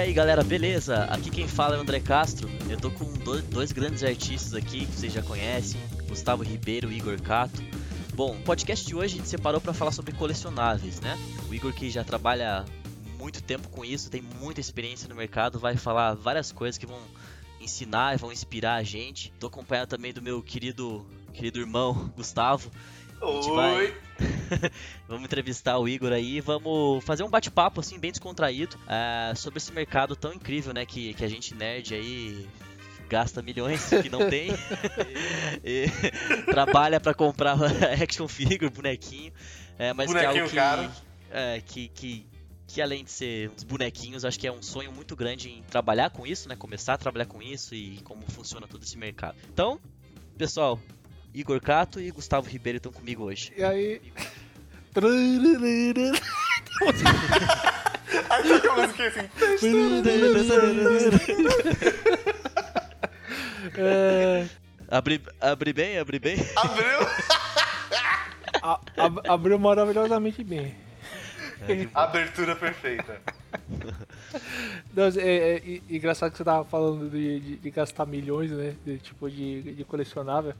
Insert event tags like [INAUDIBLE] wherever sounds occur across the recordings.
aí galera, beleza? Aqui quem fala é o André Castro. Eu tô com dois, grandes artistas aqui que vocês já conhecem: Gustavo Ribeiro e Igor Cato. Bom, o podcast de hoje a gente separou para falar sobre colecionáveis, né? O Igor que já trabalha muito tempo com isso, tem muita experiência no mercado, vai falar várias coisas que vão ensinar e vão inspirar a gente. Tô acompanhado também do meu querido, querido irmão Gustavo. Oi! [LAUGHS] Vamos entrevistar o Igor aí, vamos fazer um bate-papo assim bem descontraído uh, sobre esse mercado tão incrível, né, que, que a gente nerd aí gasta milhões que não tem [LAUGHS] e, trabalha para comprar [LAUGHS] action figure, bonequinho, é, mas Bonequinho que é algo que, caro. é, que, que que além de ser uns bonequinhos, acho que é um sonho muito grande em trabalhar com isso, né? Começar a trabalhar com isso e como funciona todo esse mercado. Então, pessoal, Igor Cato e Gustavo Ribeiro estão comigo hoje. E aí. Aí toca a música assim. É, Abri, abri bem, abri bem. Abriu! [LAUGHS] a- ab- abriu maravilhosamente bem. Abertura perfeita. Não, é, é, é engraçado que você tava falando de, de- de gastar milhões, né? De, tipo de, de colecionável.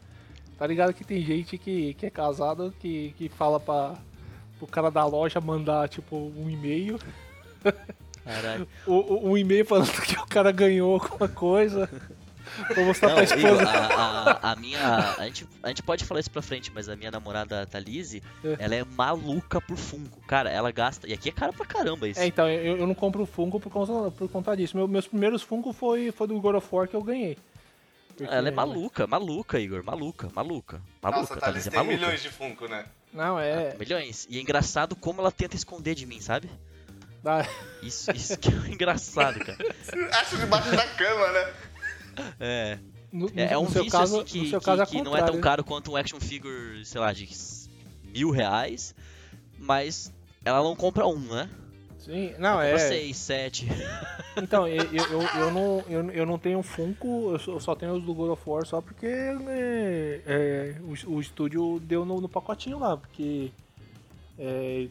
Tá ligado que tem gente que, que é casado que, que fala pra, pro cara da loja mandar tipo um e-mail. Caralho. [LAUGHS] o- o- Um e-mail falando que o cara ganhou alguma coisa. Pra mostrar Não, pra esposa. a, a, a minha. A gente, a gente pode falar isso pra frente, mas a minha namorada Thalise, É. ela é maluca por Funko. Cara, ela gasta. E aqui é caro pra caramba isso. É, então, eu, eu não compro Funko por conta, por conta disso. Meu- meus primeiros Funko foi, foi do God of War que eu ganhei. Porque- Ela é maluca, maluca, Igor. Maluca, maluca. Maluca, Nossa, Thalys é tem maluca. milhões de Funko, né? Não, é. Milhões. E é engraçado como ela tenta esconder de mim, sabe? dá- Isso, isso que é [LAUGHS] engraçado, cara. [LAUGHS] Acho debaixo da cama, né? É. no, É, é um no seu vício caso, assim que, que- caso é que não é tão caro quanto um action figure, sei lá, de mil reais, mas ela não compra um, né? Sim, não, é. seis, sete. [LAUGHS] Então, eu, eu, eu, eu não, eu, eu não tenho Funko, eu só, eu só tenho os do God of War só porque né, é, o, o estúdio deu no, no pacotinho lá, porque é,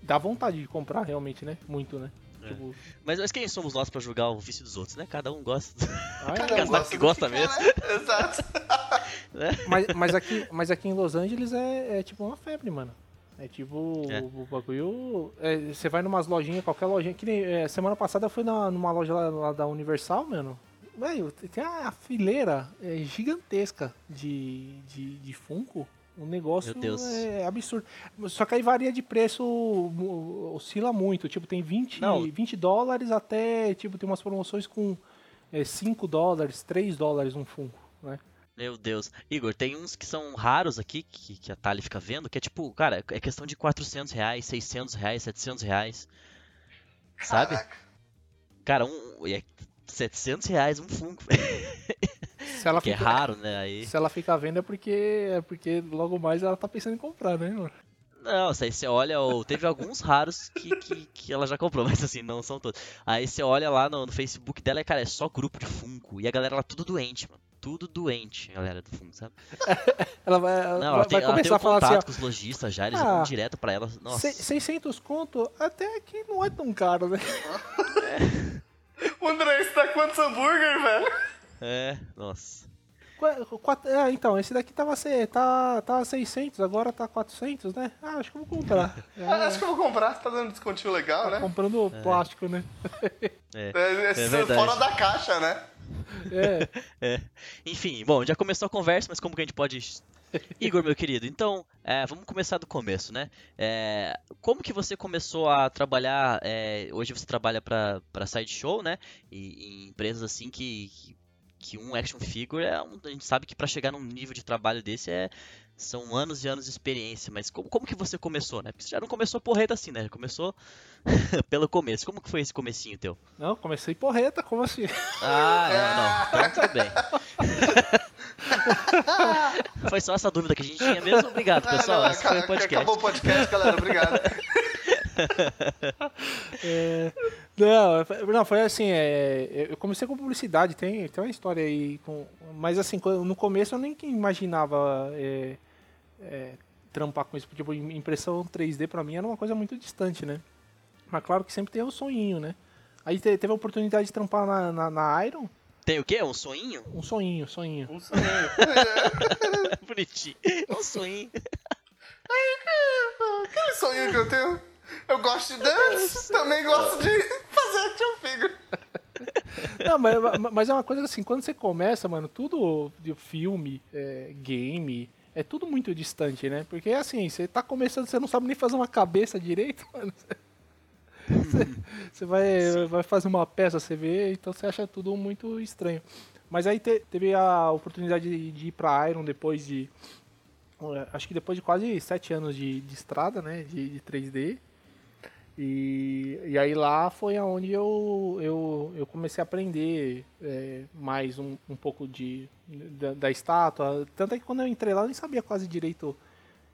dá vontade de comprar realmente, né? Muito, né? É. Tipo, Mas, mas quem somos nós pra julgar o vício dos outros, né? Cada um gosta. ah, é. [LAUGHS] Cada um que do gosta mesmo. né? Exato. [LAUGHS] mas, mas, aqui, mas aqui em Los Angeles é, é tipo uma febre, mano. É tipo, É. o bagulho. é, Você vai numas lojinhas, qualquer lojinha. Que nem, é, semana passada eu fui na, numa loja lá, lá da Universal, mano. Velho, tem a fileira é, gigantesca de, de, de Funko. O negócio é absurdo. Só que aí varia de preço, oscila muito. Tipo, tem 20, Não. 20 dólares até. Tipo, tem umas promoções com é, 5 dólares, 3 dólares um Funko, né? Meu Deus. Igor, tem uns que são raros aqui, que, que a Thalie fica vendo, que é tipo, cara, é questão de 400 reais, 600 reais, 700 reais. Sabe? Caraca. Cara, um, e é 700 reais um Funko. [LAUGHS] Se ela que é fica- raro, né? Aí... Se ela fica à venda é porque, é porque logo mais ela tá pensando em comprar, né, mano? Não, aí você olha, ou teve alguns raros que, que, que ela já comprou, [LAUGHS] mas assim, não são todos. Aí você olha lá no, no Facebook dela e, cara, é só grupo de Funko. E a galera lá tudo doente, mano. Tudo doente, galera do Funko, sabe? [LAUGHS] Ela vai, ela Não, vai, ela tem, vai ela tem começar um a falar contato assim, com os lojistas já, eles Ah, vão direto pra ela. ó, Nossa, "Se- 600 conto, até que não é tão caro, né? O [LAUGHS] André, isso dá quantos hambúrguer, velho? é, nossa. Qua- quatro- é, então, esse daqui tava, tá, tá 600, agora tá 400, né? Ah, acho que eu vou comprar. É, [LAUGHS] Ah, Acho que eu vou comprar, tá dando descontinho legal, né? comprando plástico, né? É, É, é verdade. fora da caixa, né? É, [LAUGHS] é. Enfim, bom, já começou a conversa, mas como que a gente pode. [LAUGHS] Igor, meu querido, então, é, vamos começar do começo, né? É, como que você começou a trabalhar? é, hoje você trabalha para para Sideshow, né? E, em empresas assim que, que, que um action figure é um, a gente sabe que para chegar num nível de trabalho desse é são anos e anos de experiência, mas como, como que você começou, né? Porque você já não começou porreta assim, né? Começou [LAUGHS] pelo começo. Como que foi esse comecinho teu? não, comecei porreta, como assim? Ah, não, não. Então tudo bem. [LAUGHS] Foi só essa dúvida que a gente tinha mesmo. Obrigado, pessoal. Ah, não, Esse foi o ca- podcast. Acabou o podcast, galera. Obrigado. [LAUGHS] É, não, foi- não, foi assim, é, eu comecei com publicidade, tem, tem uma história aí, com, mas assim, no começo eu nem imaginava é, é, trampar com isso, porque tipo, impressão 3D pra mim era uma coisa muito distante, né? Mas claro que sempre tem o sonhinho, né? Aí te- teve a oportunidade de trampar na, na, na Iron, Tem o quê? Um sonhinho? um sonhinho, sonhinho. Um sonho. [LAUGHS] Bonitinho. Um sonhinho. [LAUGHS] Aquele sonho que eu tenho. Eu gosto de dance, também gosto de fazer action figure. Não, mas, mas é uma coisa assim, quando você começa, mano, tudo de filme, é, game, é tudo muito distante, né? Porque assim, você tá começando, você não sabe nem fazer uma cabeça direito, [LAUGHS] mano. Você, você vai, vai fazer uma peça, você vê, então você acha tudo muito estranho. Mas aí te- teve a oportunidade de, de ir pra Iron depois de. eh, Acho que depois de quase sete anos de, de estrada, né? De, de 3D. E, e aí lá foi aonde eu, eu, eu comecei a aprender é, mais um, um pouco de, da, da estátua. Tanto é que quando eu entrei lá eu nem sabia quase direito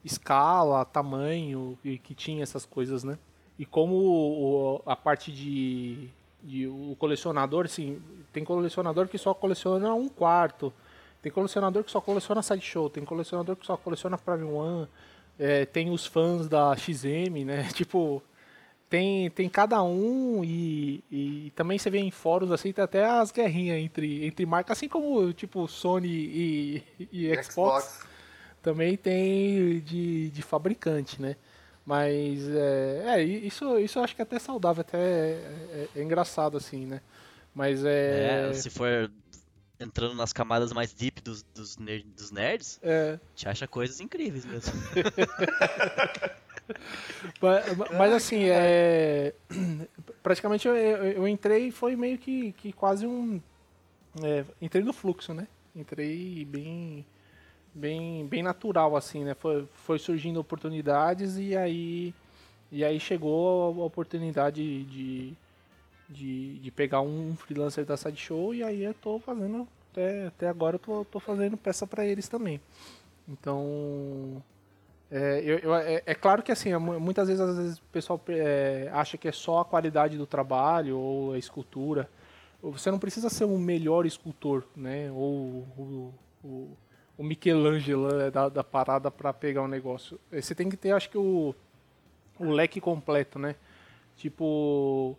escala, tamanho, e que tinha essas coisas, né? E como o- a parte de, de o colecionador, assim, tem colecionador que só coleciona um quarto, tem colecionador que só coleciona sideshow, tem colecionador que só coleciona Prime One, é, tem os fãs da XM, né? [LAUGHS] Tipo, tem, tem cada um e, e também você vê em fóruns assim, tem até as guerrinhas entre, entre marcas, assim como tipo Sony e, e Xbox, também tem de, de fabricante, né? Mas é, é, isso, isso eu acho que é até saudável, até é, é- é engraçado assim, né? Mas é. É, se for entrando nas camadas mais deep dos, dos, ner- dos nerds, é, te acha coisas incríveis mesmo. [LAUGHS] Mas, assim, é, [CLEARS THROAT] praticamente eu, eu, eu entrei e foi meio que, que quase um. é, entrei no fluxo, né? Entrei bem, bem, bem natural, assim, né? Foi, foi surgindo oportunidades e aí, e aí chegou a oportunidade de, de, de pegar um freelancer da Sideshow e aí eu tô fazendo, até, até agora eu tô, tô fazendo peça para eles também. Então, é, eu- eu- é- é claro que assim, mu- muitas vezes, às vezes o pessoal é, acha que é só a qualidade do trabalho ou a escultura. Você não precisa ser o melhor escultor, né? Ou o, o, o Michelangelo né, da, da parada para pegar o negócio. Eh, Você tem que ter, acho que, o, o leque completo, né? Tipo,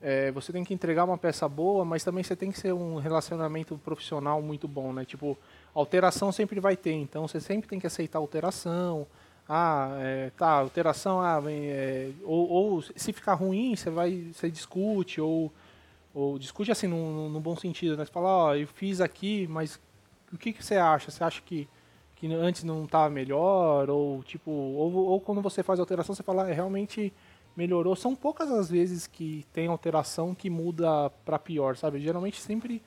é, você tem que entregar uma peça boa, mas também você tem que ser um relacionamento profissional muito bom, né? Tipo, alteração sempre vai ter, então você sempre tem que aceitar alteração. Ah, é, tá, alteração, ah, é, ou, ou se ficar ruim, você vai, você discute, ou, ou discute assim, num, num bom sentido, né? Você fala, ó, eu fiz aqui, mas o que, que você acha? Você acha que, que antes não estava melhor? Ou tipo, ou, ou quando você faz alteração, você fala, é, realmente melhorou. São poucas as vezes que tem alteração que muda para pior, sabe? Geralmente sempre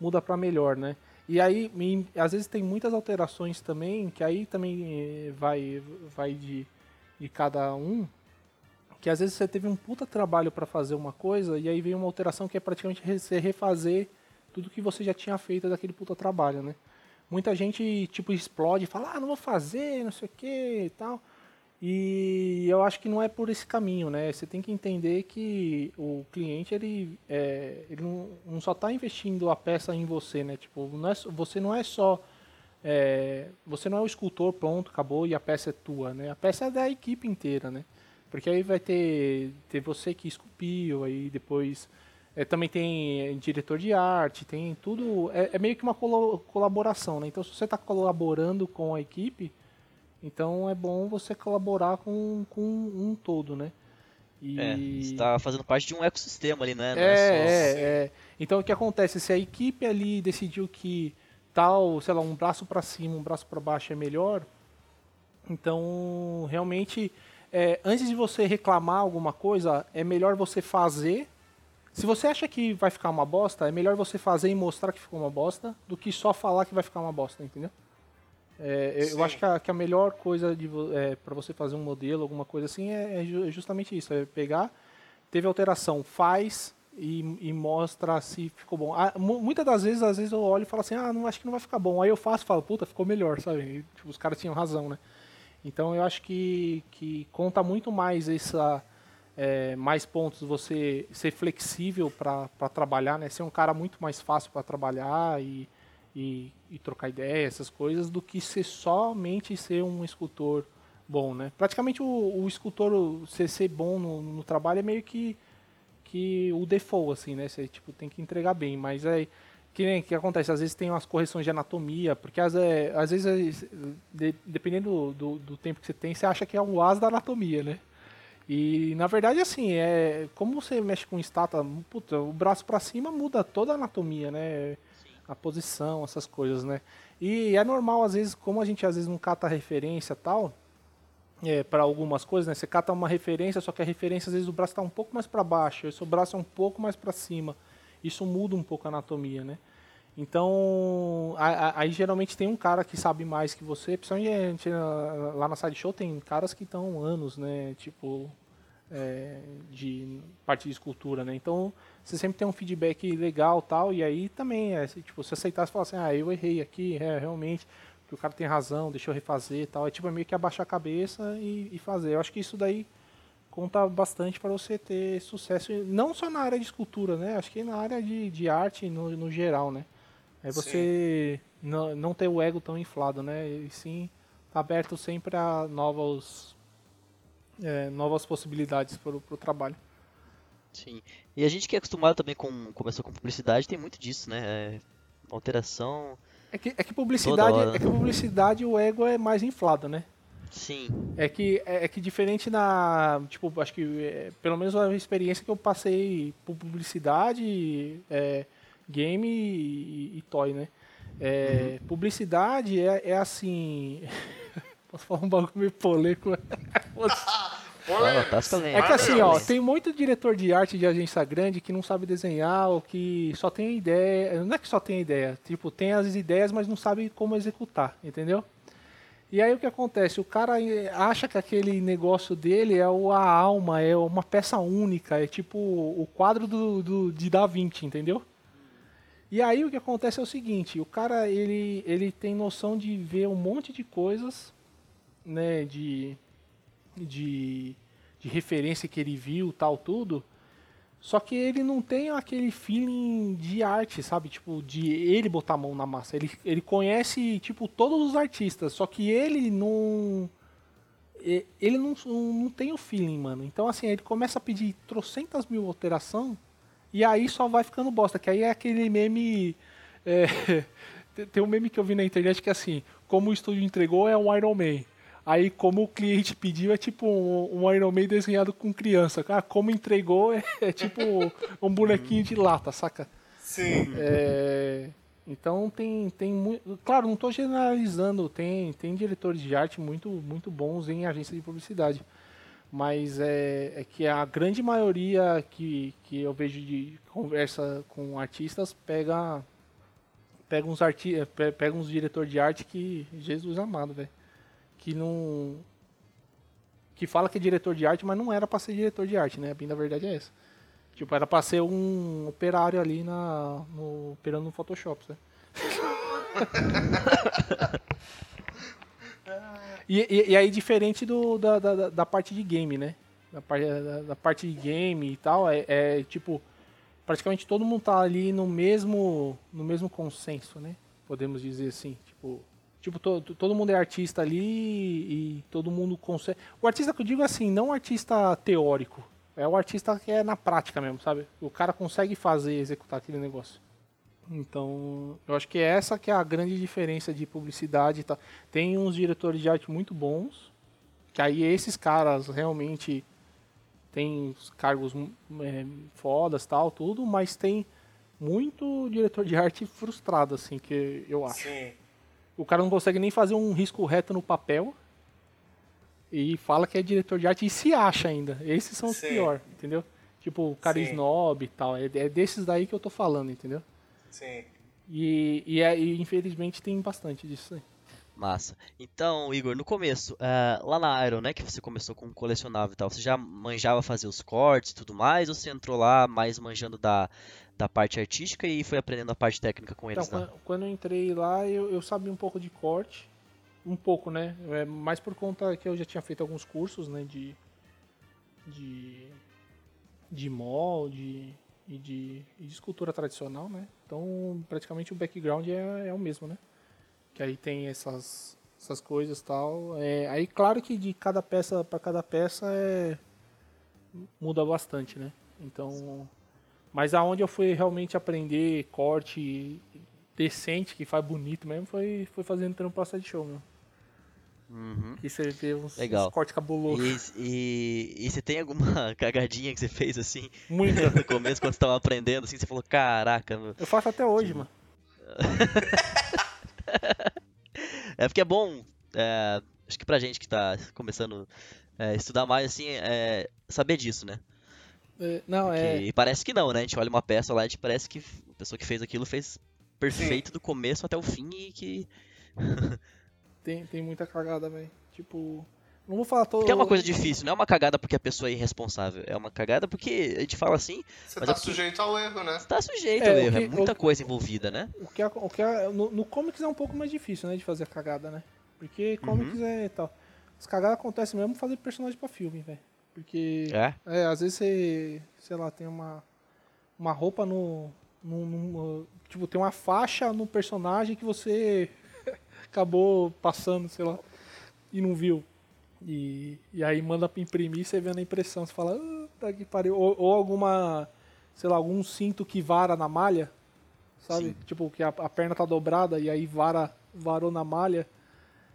muda para melhor, né? E aí, em- às vezes tem muitas alterações também, que aí também eh, vai, vai de, de cada um, que às vezes você teve um puta trabalho para fazer uma coisa, e aí vem uma alteração que é praticamente você refazer tudo que você já tinha feito daquele puta trabalho, né? Muita gente, tipo, explode e fala, ah, não vou fazer, não sei o que e tal. E eu acho que não é por esse caminho, né? Você tem que entender que o cliente ele, é, ele não, não só está investindo a peça em você, né? Tipo, não é, você não é só é, você não é o escultor pronto, acabou e a peça é tua, né? A peça é da equipe inteira, né? Porque aí vai ter, ter você que esculpiu, aí depois é, também tem é, diretor de arte, tem tudo. É, é meio que uma colaboração, né? Então se você está colaborando com a equipe, então é bom você colaborar com, com um todo, né? E... É, você tá fazendo parte de um ecossistema ali, né? Não É, só- é, é. Então o que acontece? Se a equipe ali decidiu que tal, sei lá, um braço para cima, um braço para baixo é melhor, então realmente é, antes de você reclamar alguma coisa, é melhor você fazer. Se você acha que vai ficar uma bosta, é melhor você fazer e mostrar que ficou uma bosta do que só falar que vai ficar uma bosta, entendeu? É, eu- acho que a, que a melhor coisa é, para você fazer um modelo, alguma coisa assim, é, é é justamente isso: é pegar, teve alteração, faz e, e mostra se ficou bom. Ah, mu- muitas das vezes, às vezes eu olho e falo assim: ah, não acho que não vai ficar bom. Aí eu faço e falo: puta, ficou melhor, sabe? E, tipo, os caras tinham razão, né? Então eu acho que, que conta muito mais essa. é, mais pontos você ser flexível para trabalhar, né? Ser um cara muito mais fácil para trabalhar e, e, e trocar ideia, essas coisas, do que ser somente ser um escultor bom, né? Praticamente o, o escultor ser, ser bom no, no trabalho é meio que, que o default, assim, né? Você tipo, tem que entregar bem, mas é. Que nem que acontece, às vezes tem umas correções de anatomia, porque às, é, às vezes, de, dependendo do, do, do, tempo que você tem, você acha que é um as da anatomia, né? E na verdade, assim, é como você mexe com estátua, puta, o braço para cima muda toda a anatomia, né? A posição, essas coisas, né? E é normal, às vezes, como a gente às vezes não cata referência tal, é, para algumas coisas, né? Você cata uma referência, só que a referência às vezes o braço está um pouco mais para baixo, o seu braço é um pouco mais para cima. Isso muda um pouco a anatomia, né? Então, aí geralmente tem um cara que sabe mais que você, principalmente lá na side show tem caras que estão anos, né? Tipo, é, de parte de escultura, né? Então, você sempre tem um feedback legal tal, e aí também, é, tipo, se aceitar, você fala assim, ah, eu errei aqui, é, realmente, que o cara tem razão, deixa eu refazer tal. É tipo é meio que abaixar a cabeça e, e fazer. Eu acho que isso daí conta bastante para você ter sucesso, não só na área de escultura, né? Acho que na área de, de arte no, no geral, né? É você não, não ter o ego tão inflado, né? E sim tá aberto sempre a novos, é, novas possibilidades para o trabalho. Sim. E a gente que é acostumado também com começou com publicidade tem muito disso, né? É, alteração é que, é que publicidade, é que publicidade o ego é mais inflado, né? Sim. É que, é, é que diferente na. Tipo, acho que é, pelo menos a experiência que eu passei por publicidade, é, game e, e, toy, né? É, uhum. Publicidade é, é assim. [LAUGHS] Posso falar um bagulho meio polêmico? [LAUGHS] é que assim, ó, tem muito diretor de arte de agência grande que não sabe desenhar, ou que só tem ideia. Não é que só tem ideia, tipo, tem as ideias, mas não sabe como executar, entendeu? E aí o que acontece? O cara acha que aquele negócio dele é a alma, é uma peça única, é tipo o quadro do, do, de Da Vinci, entendeu? E aí o que acontece é o seguinte, o cara ele, ele tem noção de ver um monte de coisas, né, de de, de referência que ele viu, tal, tudo. Só que ele não tem aquele feeling de arte, sabe? Tipo, de ele botar a mão na massa. Ele, ele conhece, tipo, todos os artistas, só que ele não. Ele não, não tem o feeling, mano. Então, assim, ele começa a pedir trocentas mil alteração e aí só vai ficando bosta. Que aí é aquele meme. É, [LAUGHS] tem um meme que eu vi na internet que é assim: como o estúdio entregou é um Iron Man. Aí, como o cliente pediu, é tipo um, um Iron Man desenhado com criança. Ah, como entregou, é, é tipo um bonequinho de lata, saca? Sim. É, então tem, tem muito. Claro, não estou generalizando, tem, tem diretores de arte muito, muito bons em agência de publicidade. Mas é, é que a grande maioria que, que eu vejo de conversa com artistas pega, pega uns arti pega uns diretores de arte que. Jesus amado, velho que não que fala que é diretor de arte, mas não era para ser diretor de arte, né? A bem da verdade é essa. Tipo, era para ser um operário ali na no, operando no Photoshop, né? [LAUGHS] e, e, e, aí diferente do, da, da, da, parte de game, né? Da, da, da parte de game e tal, é, é, tipo praticamente todo mundo tá ali no mesmo no mesmo consenso, né? Podemos dizer assim, tipo Tipo, todo, todo mundo é artista ali e todo mundo consegue. O artista que eu digo é assim, não artista teórico. É o artista que é na prática mesmo, sabe? O cara consegue fazer, executar aquele negócio. Então, eu acho que é essa que é a grande diferença de publicidade e tal. Tem uns diretores de arte muito bons, que aí esses caras realmente têm cargos é, fodas tal, tudo, mas tem muito diretor de arte frustrado, assim, que eu acho. Sim. O cara não consegue nem fazer um risco reto no papel e fala que é diretor de arte e se acha ainda. Esses são os piores, entendeu? Tipo, o cara Sim. snob e tal. É, é, desses daí que eu tô falando, entendeu? Sim. E, e, é, e infelizmente tem bastante disso aí. Massa. Então, Igor, no começo, uh, lá na Iron, né, que você começou com colecionável e tal, você já manjava fazer os cortes e tudo mais, ou você entrou lá mais manjando da, da parte artística e foi aprendendo a parte técnica com eles, então, né? Quando eu entrei lá, eu, eu sabia um pouco de corte, um pouco, né? É, mais por conta que eu já tinha feito alguns cursos, né? De, de, de molde e de, de escultura tradicional, né? Então, praticamente o background é, é o mesmo, né? Que aí tem essas, essas coisas tal. É, aí, claro que de cada peça para cada peça é, muda bastante, né? Então, mas aonde eu fui realmente aprender corte decente, que faz bonito mesmo, foi, foi fazendo trampo pra de show, meu. Uhum. Que você vê uns, Legal. uns cortes cabulosos. E, e, e você tem alguma [LAUGHS] cagadinha que você fez assim Muita. no começo quando você tava aprendendo, assim, você falou, caraca, meu. Eu faço até hoje, mano. [LAUGHS] É porque é bom, é, acho que pra gente que tá começando a estudar mais, assim, é, saber disso, né? É, não, é. E parece que não, né? A gente olha uma peça lá e a gente parece que a pessoa que fez aquilo fez perfeito do começo até o fim e que. [LAUGHS] Tem, tem muita cagada, velho. Tipo. Não vou falar todo. Porque é uma coisa difícil, não é uma cagada porque a pessoa é irresponsável. É uma cagada porque a gente fala assim, Você Mas tá é porque- sujeito ao erro, né? tá sujeito É, ao erro, é que- muita o- coisa envolvida, né? O que, é- o que é- no, no comics é um pouco mais difícil, né? De fazer a cagada, né? Porque comics é tal. As cagadas acontecem mesmo fazer personagem pra filme, velho. Porque. É? É, às vezes você, sei lá, tem uma, uma roupa no, no, no- Tipo, tem uma faixa no personagem que você [LAUGHS] acabou passando, sei lá, e não viu. E, e aí manda pra imprimir, você vê na impressão, você fala, ah, tá que pariu. Ou, ou alguma, sei lá, algum cinto que vara na malha, sabe? Sim. Tipo, que a, a perna tá dobrada e aí vara, varou na malha.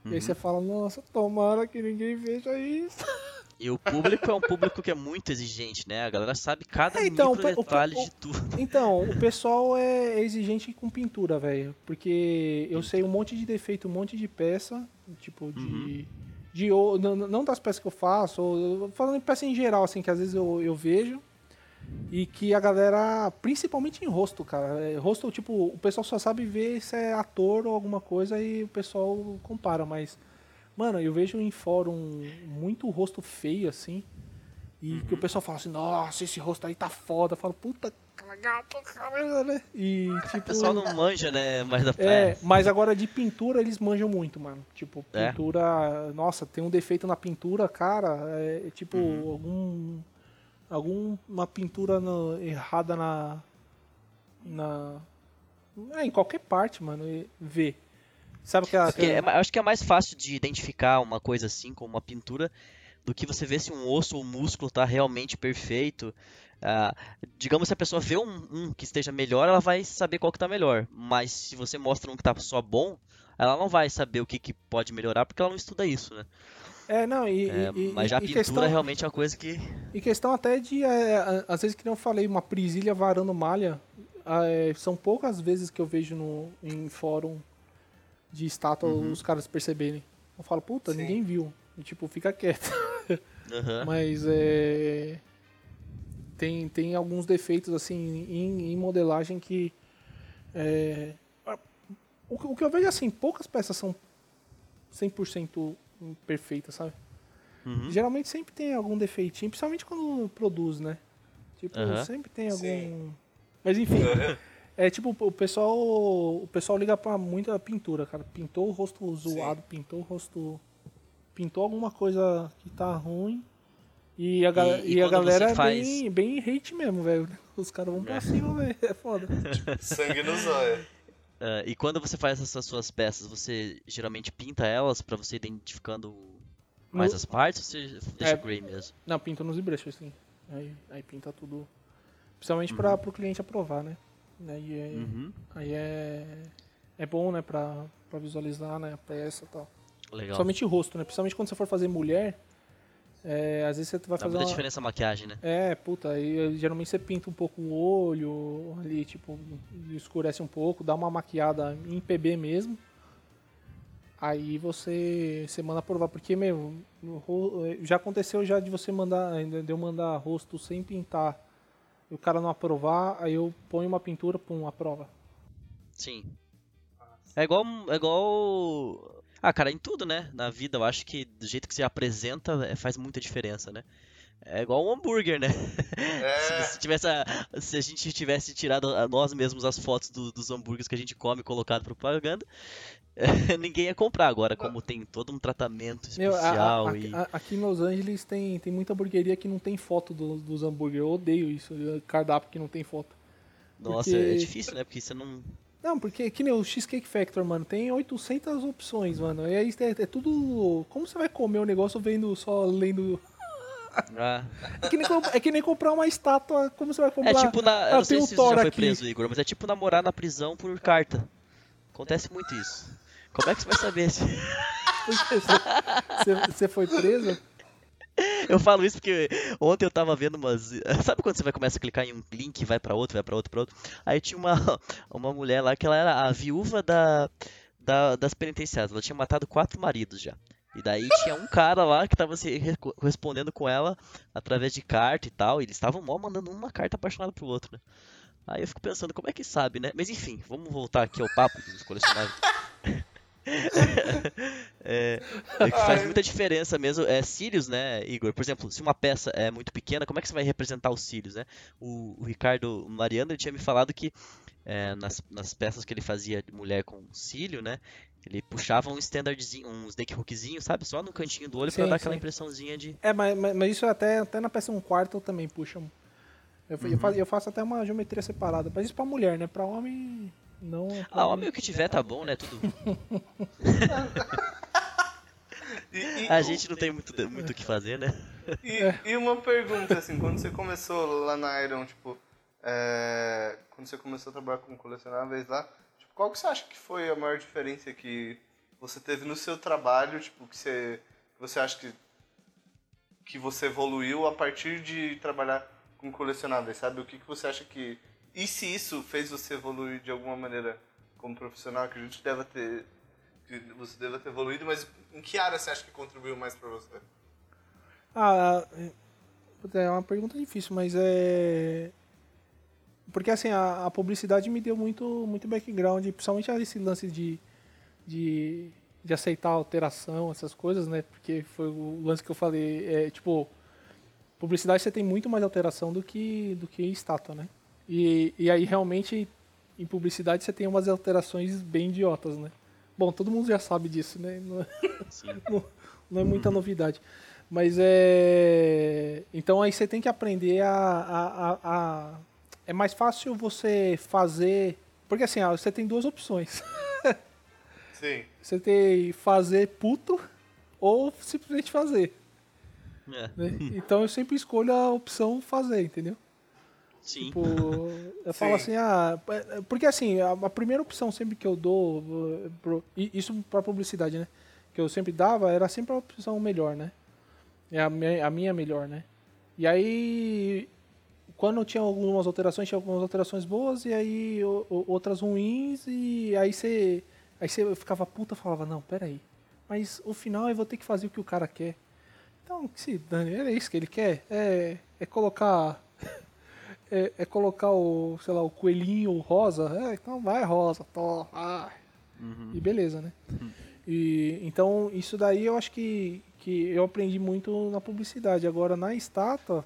E Uhum. aí você fala, nossa, tomara que ninguém veja isso. [LAUGHS] E o público é um público que é muito exigente, né? A galera sabe cada É, então, micro o- o- detalhe o- de tudo. [LAUGHS] Então, o pessoal é exigente com pintura, velho. Porque eu sei um monte de defeito, um monte de peça, tipo, de. Uhum. de o- não, não das peças que eu faço, ou- falando em peça em geral, assim, que às vezes eu, eu vejo. E que a galera, principalmente em rosto, cara. é, rosto, tipo, o pessoal só sabe ver se é ator ou alguma coisa e o pessoal compara, mas. Mano, eu vejo em fórum muito rosto feio, assim. E que o pessoal fala assim, nossa, esse rosto aí tá foda. Eu falo, puta cagada, caramba, né? E [LAUGHS] tipo. O pessoal não manja, né? Mais da É, mas agora de pintura eles manjam muito, mano. Tipo, É? pintura. Nossa, tem um defeito na pintura, cara. É, tipo, Uhum. algum. Alguma pintura no- errada na. Na. É, em qualquer parte, mano. Vê. Sabe que a. Porque é acho que é mais fácil de identificar uma coisa assim, como uma pintura, do que você ver se um osso ou um músculo tá realmente perfeito. Ah, digamos, se a pessoa vê um, um que esteja melhor, ela vai saber qual que tá melhor. Mas se você mostra um que tá só bom, ela não vai saber o que, que pode melhorar, porque ela não estuda isso, né? É, não, e. É, e- mas já a pintura questão- realmente é uma coisa que. E questão até de, é, a- às vezes que eu falei, uma prisilha varando malha, ah, é, são poucas vezes que eu vejo no, em fórum de estátua Uhum. os caras perceberem. Eu falo, puta, Sim. ninguém viu. E, tipo, fica quieto. Aham. [LAUGHS] Mas é. Tem, tem alguns defeitos assim em, em modelagem que. é, o, que- o que eu vejo assim, poucas peças são 100% perfeitas, sabe? Uhum. Geralmente sempre tem algum defeitinho, principalmente quando produz, né? Tipo, sempre tem algum. Sim. Mas enfim, é tipo, o pessoal. O pessoal liga pra muita pintura, cara. Pintou o rosto zoado, pintou o rosto. Pintou alguma coisa que tá ruim. E a, ga- E- e e a galera é faz- bem, bem hate mesmo, velho. Os caras vão pra cima, velho. É foda. [LAUGHS] Sangue no zóio. Ah, e quando você faz essas suas peças, você geralmente pinta elas pra você identificando mais No- as partes ou você deixa É. gray mesmo? Não, pinta nos ZBrush, assim. Aí, aí pinta tudo. Principalmente pra, pro cliente aprovar, né? Aí é, Uhum. aí é, é bom, né, pra, pra visualizar, né, a peça e tal. Legal. Principalmente o rosto, né? Principalmente quando você for fazer mulher, é, às vezes você vai Dá fazer muita uma... diferença a maquiagem, né? É, puta, aí eh, geralmente você pinta um pouco o olho, ali, tipo, escurece um pouco, dá uma maquiada em PB mesmo. Aí você, você manda provar, porque, meu, eh, já aconteceu já de você mandar, de eu mandar rosto sem pintar e o cara não aprovar, aí eu ponho uma pintura, pum, aprova. Sim. É igual. É igual. Ah, cara, em tudo, né? Na vida, eu acho que do jeito que você apresenta é, faz muita diferença, né? É igual um hambúrguer, né? É. [LAUGHS] Se, se tivesse a, se a gente tivesse tirado a nós mesmos as fotos do- dos hambúrgueres que a gente come e colocado propaganda, [LAUGHS] ninguém ia comprar. Agora, como tem todo um tratamento Meu, a- a- especial e. a- aqui em Los Angeles tem, tem muita hamburgueria que não tem foto do- dos hambúrgueres. Eu odeio isso, cardápio que não tem foto. Nossa, porque- é difícil, né? Porque você não. Não, porque que nem o Cheesecake Factor, mano, tem 800 opções, mano. E aí é, é tudo. Como você vai comer o negócio vendo só lendo [LAUGHS] Ah. É que, nem, é que nem comprar uma estátua, como você vai comprar? É tipo na. Eu Ah, não sei um se você já foi aqui. preso, Igor, mas é tipo namorar na prisão por carta. Acontece muito isso. Como é que você vai saber se. Você, foi preso? Eu falo isso porque ontem eu tava vendo umas. Sabe quando você vai começar a clicar em um link, vai pra outro, vai pra outro, pra outro? Aí tinha uma, uma mulher lá que ela era a viúva da, da- das penitenciárias. Ela tinha matado quatro maridos já. E daí tinha um cara lá que tava se re- correspondendo com ela através de carta e tal. E eles estavam mó mandando uma carta apaixonada pro outro, né? Aí eu fico pensando, como é que sabe, né? Mas enfim, vamos voltar aqui ao papo dos colecionáveis. [LAUGHS] É, é que faz muita diferença mesmo. É cílios, né, Igor? Por exemplo, se uma peça é muito pequena, como é que você vai representar os cílios, né? O, o Ricardo Mariano tinha me falado que é, nas, nas peças que ele fazia de mulher com cílio, né? Ele puxava um standardzinho, um snake hookzinho, sabe? Só no cantinho do olho pra Sim, dar aquela sim. impressãozinha de. É, mas, mas, mas isso até, até na peça um quarto também puxa. Eu, Uhum. eu, faço, eu faço até uma geometria separada. Mas isso pra mulher, né? Pra homem, não. Ah, homem- homem o que tiver tá bom, né? Tudo. [LAUGHS] E, e- A gente não tem muito muito o que fazer, né? E, e uma pergunta, assim, quando você começou lá na Iron, tipo, é, quando você começou a trabalhar com colecionáveis lá, tipo, qual que você acha que foi a maior diferença que você teve no seu trabalho, tipo, que você, que você acha que, que você evoluiu a partir de trabalhar com colecionáveis, sabe? O que, que você acha que... E se isso fez você evoluir de alguma maneira como profissional, que a gente deva ter... Que você deva ter evoluído, mas em que área você acha que contribuiu mais pra você? Ah, é uma pergunta difícil, mas é. Porque assim, a, a publicidade me deu muito, muito background, principalmente esse lance de, de, de aceitar alteração, essas coisas, né? Porque foi o lance que eu falei, é tipo, publicidade você tem muito mais alteração do que, do que estátua, né? E, e aí realmente em publicidade você tem umas alterações bem idiotas, né? Bom, todo mundo já sabe disso, né? Não- Sim. [LAUGHS] não, não é muita novidade. Mas é. Então aí você tem que aprender a, a, a- a- É mais fácil você fazer. Porque assim, você tem duas opções. [LAUGHS] Sim. Você tem fazer puto ou simplesmente fazer. É, né? Então eu sempre escolho a opção fazer, entendeu? Sim. Tipo, eu falo assim, ah, é- porque assim, a, a primeira opção sempre que eu dou, pro- isso pra publicidade, né? Que eu sempre dava, era sempre a opção melhor, né? É a minha, a minha melhor, né? E aí, quando tinha algumas alterações, tinha algumas alterações boas e aí o- o- outras ruins, e aí você. Aí você ficava puta e falava, não, peraí. Mas o final eu vou ter que fazer o que o cara quer. Então, que se dane, era isso que ele quer. É, é colocar é, é colocar o, sei lá, o coelhinho rosa. É, então vai rosa, to, ah. E beleza, né? E, então, isso daí eu acho que, que eu aprendi muito na publicidade. Agora, na estátua,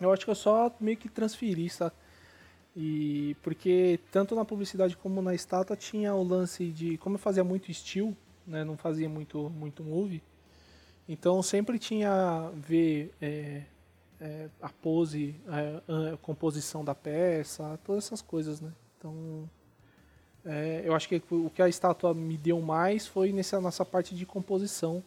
eu acho que eu só meio que transferi, sabe? E porque tanto na publicidade como na estátua tinha o lance de. Como eu fazia muito estilo, né? Não fazia muito, muito movie. Então sempre tinha ver é, é, a pose, a, a composição da peça, todas essas coisas, né? Então é, eu acho que o que a estátua me deu mais foi nessa, nessa parte de composição,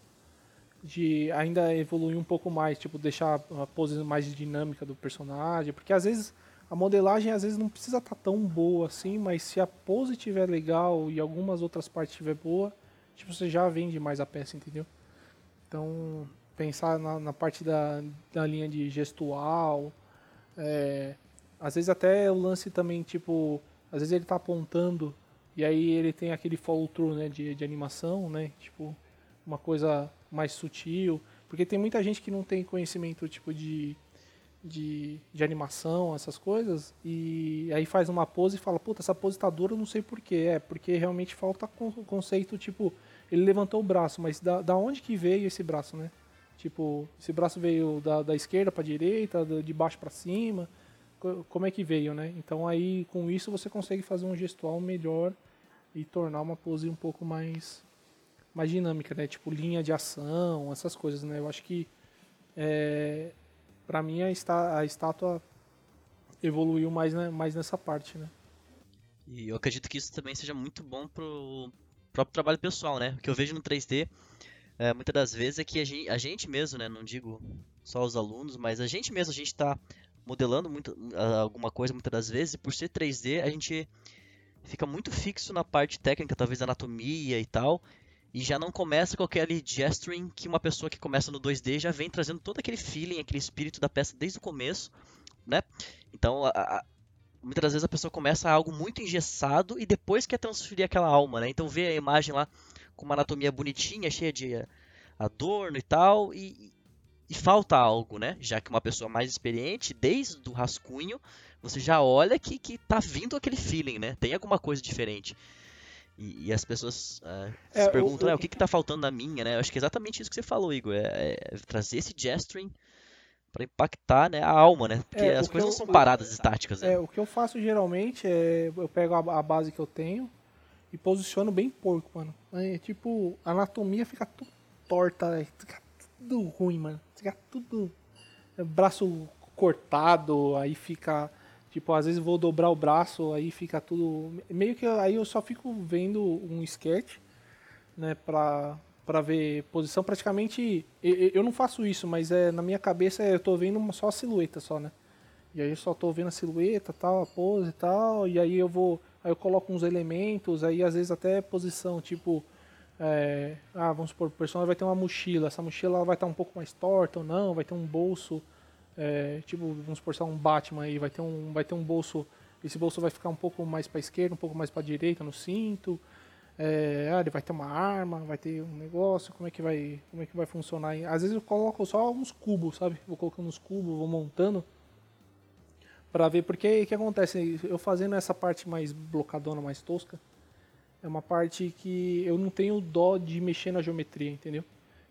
de ainda evoluir um pouco mais, tipo deixar a pose mais dinâmica do personagem, porque às vezes a modelagem às vezes não precisa estar tão boa assim, mas se a pose estiver legal e algumas outras partes estiver boa, tipo você já vende mais a peça, entendeu? Então, pensar na, na parte da, da linha de gestual, é, às vezes até o lance também, tipo, às vezes ele tá apontando e aí ele tem aquele follow through, né, de, de animação, né, tipo, uma coisa mais sutil, porque tem muita gente que não tem conhecimento, tipo, de, de, de animação, essas coisas, e aí faz uma pose e fala, puta, essa pose tá dura, eu não sei porquê, é, porque realmente falta con- conceito, tipo, ele levantou o braço, mas da, da onde que veio esse braço, né? Tipo, esse braço veio da, da esquerda para direita, de baixo para cima, co- como é que veio, né? Então aí com isso você consegue fazer um gestual melhor e tornar uma pose um pouco mais mais dinâmica, né? Tipo linha de ação, essas coisas, né? Eu acho que é, para mim a, está, a estátua evoluiu mais, né, mais nessa parte, né? E eu acredito que isso também seja muito bom pro próprio trabalho pessoal, né? O que eu vejo no 3D, é, muitas das vezes, é que a gente, a gente mesmo, né? Não digo só os alunos, mas a gente mesmo, a gente está modelando muito, alguma coisa muitas das vezes, e por ser 3D, a gente fica muito fixo na parte técnica, talvez anatomia e tal, e já não começa com aquele gesturing que uma pessoa que começa no 2D já vem trazendo todo aquele feeling, aquele espírito da peça desde o começo, né? Então, a, a, muitas das vezes a pessoa começa algo muito engessado e depois quer transferir aquela alma, né? Então vê a imagem lá com uma anatomia bonitinha, cheia de adorno e tal, e, e falta algo, né? Já que uma pessoa mais experiente, desde o rascunho, você já olha que, que tá vindo aquele feeling, né? Tem alguma coisa diferente. E, e as pessoas uh, é, se perguntam, o, o, o que, que tá faltando na minha, né? Eu acho que é exatamente isso que você falou, Igor. É, é trazer esse gesturing para impactar né, a alma, né? Porque é, as coisas eu, não são paradas estáticas. Né? É, o que eu faço geralmente é eu pego a, a, base que eu tenho e posiciono bem porco, mano. É, tipo, a anatomia fica tudo torta, fica tudo ruim, mano. Fica tudo é, braço cortado, aí fica tipo, às vezes vou dobrar o braço, aí fica tudo meio que aí eu só fico vendo um sketch, né, pra para ver posição. Praticamente, eu não faço isso, mas é na minha cabeça eu tô vendo só a silhueta só, né? E aí eu só tô vendo a silhueta, tal, a pose e tal, e aí eu vou, aí eu coloco uns elementos, aí às vezes até posição, tipo, é, ah, vamos supor, o personagem vai ter uma mochila, essa mochila vai estar um pouco mais torta ou não, vai ter um bolso, é, tipo, vamos supor, um Batman aí, vai ter um, vai ter um bolso, esse bolso vai ficar um pouco mais para esquerda, um pouco mais para direita no cinto, é, ah, ele vai ter uma arma, vai ter um negócio, como é que vai, como é que vai funcionar? Às vezes eu coloco só uns cubos, sabe? Vou colocando uns cubos, vou montando para ver porque o que acontece, eu fazendo essa parte mais blocadona, mais tosca, é uma parte que eu não tenho dó de mexer na geometria, entendeu?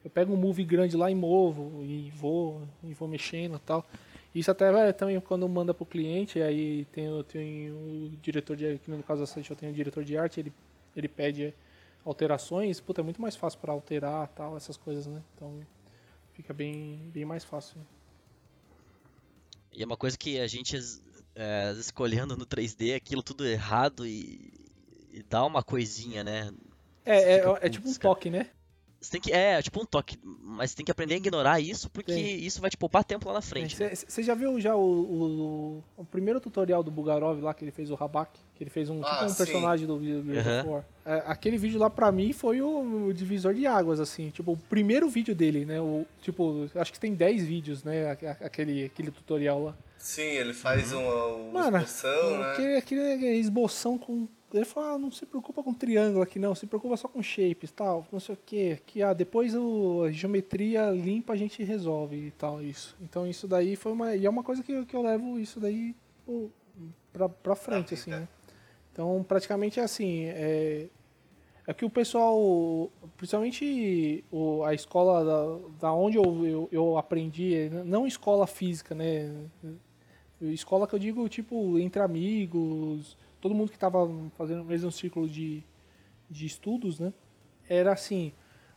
Eu pego um move grande lá e movo e vou e vou mexendo, tal. Isso até também quando manda para o cliente, aí tem, tem o diretor de, no caso eu tenho o diretor de arte, ele ele pede alterações, puta, é muito mais fácil para alterar tal, essas coisas, né? Então fica bem, bem mais fácil. Né? E é uma coisa que a gente é, escolhendo no 3D aquilo tudo errado e, e dá uma coisinha, né? É, é, é, tipo um toque, né? Você tem que. É, tipo um toque. Mas você tem que aprender a ignorar isso, porque isso vai te poupar tempo lá na frente. Você né? já viu já o, o, o, primeiro tutorial do Bugarov lá que ele fez o Rabak? Que ele fez um, ah, tipo um personagem do Gears uhum. War. É, aquele vídeo lá pra mim foi o, o, divisor de águas, assim. Tipo, o primeiro vídeo dele, né? O, tipo, acho que tem 10 vídeos, né? Aquele, aquele tutorial lá. Sim, ele faz uma, uma Mano, esboção, né? Aquele, aquele esboção com ele falou, ah, não se preocupa com triângulo aqui não, se preocupa só com shapes tal, não sei o que. Que ah, depois o, a geometria limpa a gente resolve e tal, isso. Então isso daí foi uma. E é uma coisa que, que eu levo isso daí pra, pra frente, assim, né? Então praticamente é assim. É, é que o pessoal, principalmente o, a escola da, da onde eu, eu, eu aprendi, não escola física, né? Escola que eu digo, tipo, entre amigos, todo mundo que estava fazendo o mesmo círculo de, de estudos, né? Era assim,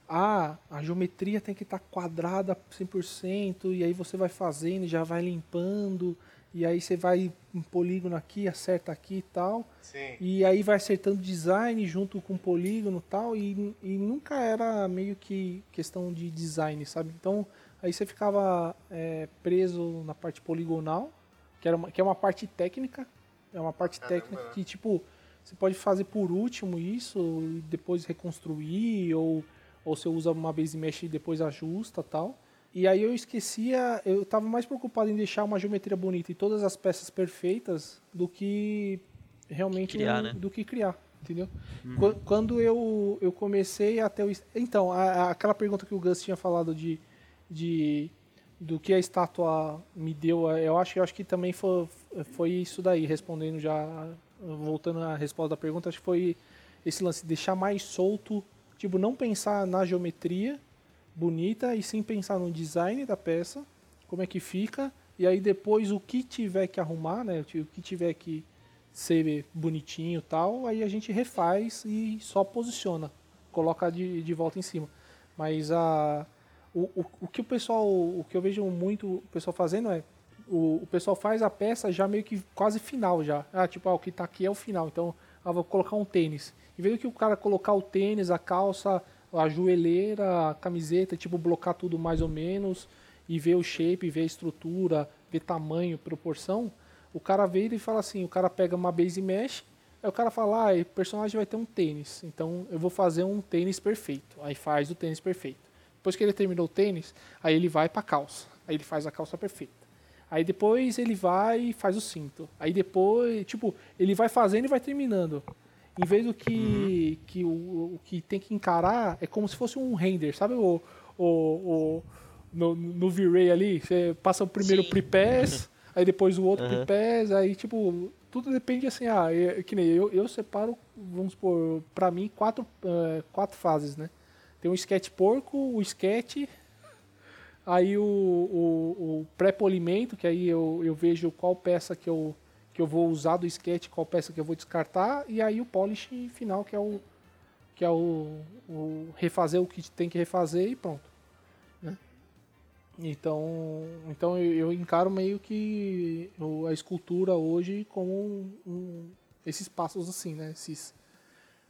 ah, a geometria tem que estar tá quadrada 100%, e aí você vai fazendo, já vai limpando, e aí você vai um polígono aqui, acerta aqui e tal. Sim. E aí vai acertando design junto com polígono tal, e, e nunca era meio que questão de design, sabe? Então aí você ficava é, preso na parte poligonal, que, era uma, que é uma parte técnica, é uma parte técnica que, tipo, você pode fazer por último isso e depois reconstruir, ou, ou você usa uma base mesh e depois ajusta tal. E aí eu esquecia, eu estava mais preocupado em deixar uma geometria bonita e todas as peças perfeitas do que realmente criar, um, né? do que criar, entendeu? Uhum. Quando eu, eu comecei até o então, a, a, aquela pergunta que o Gus tinha falado de, de do que a estátua me deu, eu acho, eu acho que também foi, foi isso daí, respondendo já, voltando à resposta da pergunta, acho que foi esse lance, deixar mais solto, tipo, não pensar na geometria bonita e sim pensar no design da peça, como é que fica, e aí depois o que tiver que arrumar, né, o que tiver que ser bonitinho tal, aí a gente refaz e só posiciona, coloca de, de volta em cima. Mas a o, o, o que o pessoal, o que eu vejo muito o pessoal fazendo é o, o pessoal faz a peça já meio que quase final já. Ah, tipo, ah, o que está aqui é o final. Então, ah, vou colocar um tênis. Em vez do que o cara colocar o tênis, a calça, a joelheira, a camiseta, tipo, blocar tudo mais ou menos. e vê o shape, vê a estrutura, vê tamanho, proporção, o cara vê e fala assim, o cara pega uma base mesh, aí o cara fala, ah, o personagem vai ter um tênis, então eu vou fazer um tênis perfeito. Aí faz o tênis perfeito. Depois que ele terminou o tênis, aí ele vai para calça. Aí ele faz a calça perfeita. Aí depois ele vai e faz o cinto. Aí depois, tipo, ele vai fazendo e vai terminando. Em vez do que, uhum. que o, o, que tem que encarar é como se fosse um render, sabe o, o, o no, no V-Ray ali, você passa o primeiro pre-pass, [LAUGHS] aí depois o outro uhum. pre-pass, aí tipo, tudo depende assim, ah, é, que nem eu, eu separo, vamos supor, pra mim, quatro, uh, quatro fases, né? Tem o sketch porco, o sketch, aí o, o, o pré-polimento, que aí eu, eu vejo qual peça que eu, que eu vou usar do sketch, qual peça que eu vou descartar, e aí o polish final, que é o, que é o, o refazer o que tem que refazer e pronto. Né? Então, então eu, eu, encaro meio que a escultura hoje como um, um, esses passos assim, né? Esses,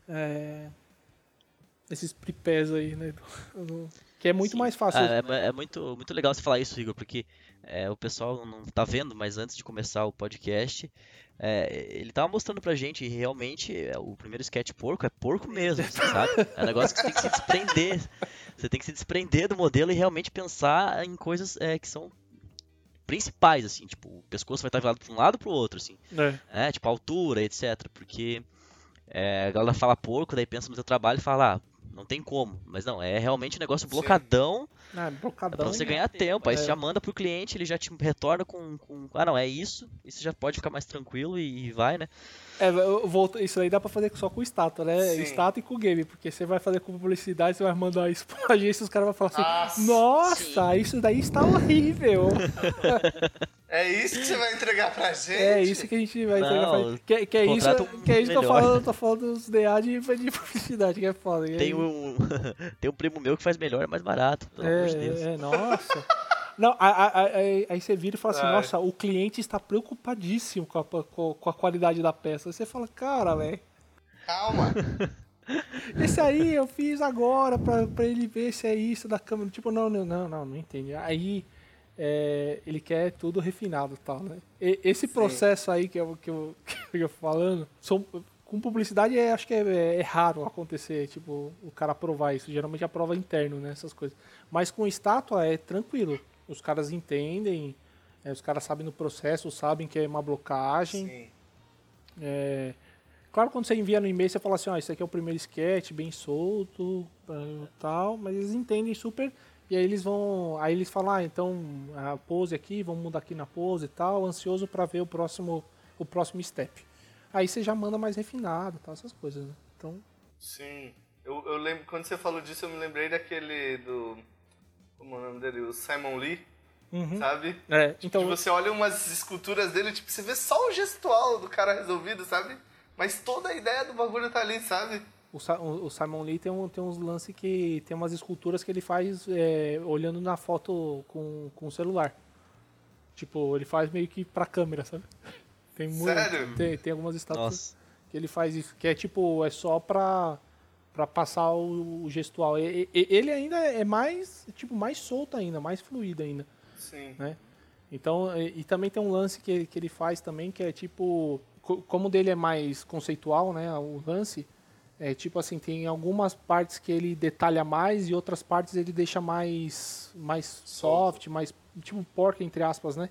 é, esses prepés aí, né? [LAUGHS] Que é muito Sim. mais fácil. Ah, é, é, muito, muito legal você falar isso, Igor, porque é, o pessoal não tá vendo, mas antes de começar o podcast, é, ele tava mostrando pra gente, e realmente é, o primeiro sketch porco é porco mesmo, sabe? É um negócio que você tem que se desprender. Você tem que se desprender do modelo e realmente pensar em coisas é, que são principais, assim, tipo, o pescoço vai estar virado para um lado para o outro, assim. É. é. tipo, altura, etc. Porque é, a galera fala porco, daí pensa no seu trabalho e fala, ah, não tem como. Mas não, é realmente um negócio blocadão. Ah, blocadão. pra você ganhar tempo. Aí você é. já manda pro cliente, ele já te retorna com, com. Ah, não, é isso. E você já pode ficar mais tranquilo e, e vai, né? É, vou, isso aí dá pra fazer só com estátua, né? Sim. Estátua e com game, porque você vai fazer com publicidade, você vai mandar isso pra agência e os caras vão falar assim: Nossa, Nossa isso daí está horrível. [LAUGHS] É isso que você vai entregar pra gente? É isso que a gente vai entregar Não, pra gente. Que, que é isso, que é isso que eu tô falando, tô falando dos DA de, de publicidade, que é foda. Tem um, [LAUGHS] tem um primo meu que faz melhor, é mais barato. Pelo é, amor de Deus. É, nossa. Não, aí, aí, você vira e fala assim, Ai. nossa, o cliente está preocupadíssimo com a, com, com a qualidade da peça. Aí você fala, cara, velho. Calma. [LAUGHS] Esse aí eu fiz agora pra, pra ele ver se é isso da câmera. Tipo, não, não, não, não, não entende. Aí é, ele quer tudo refinado e tal, né? E, esse processo Sim. aí que eu, que eu, [LAUGHS] que eu falando, são, com publicidade é, acho que é, é, é, raro acontecer, tipo, o cara aprovar isso. Geralmente aprova interno, né? Essas coisas. Mas com estátua é tranquilo. Os caras entendem, é, os caras sabem no processo, sabem que é uma blocagem. Sim. É, claro, quando você envia no e-mail, você fala assim, ó, oh, isso aqui é o primeiro sketch, bem solto, tal, mas eles entendem super e aí eles vão. Aí eles falam, ah, então a pose aqui, vamos mudar aqui na pose e tal, ansioso para ver o próximo, o próximo step. Aí você já manda mais refinado, tal, essas coisas, né? Então. Sim. Eu, eu lembro, quando você falou disso, eu me lembrei daquele do. Como é o nome dele? O Simon Lee. Uhum. Sabe? É, tipo, então. você olha umas esculturas dele, tipo, você vê só o gestual do cara resolvido, sabe? Mas toda a ideia do bagulho tá ali, sabe? O, o Simon Lee tem, um, tem uns lances que tem umas esculturas que ele faz é, olhando na foto com, com o celular. Tipo, ele faz meio que pra câmera, sabe? Tem muito, Sério? Tem, tem algumas estátuas que ele faz isso, que é tipo, é só pra, pra passar o, o gestual. E, e, ele ainda é mais, tipo, mais solto ainda, mais fluido ainda. Sim. Né? Então, e, e também tem um lance que, que ele faz também, que é tipo, como o dele é mais conceitual, né, o lance, é, tipo assim, tem algumas partes que ele detalha mais e outras partes ele deixa mais, mais soft, mais tipo porca entre aspas, né?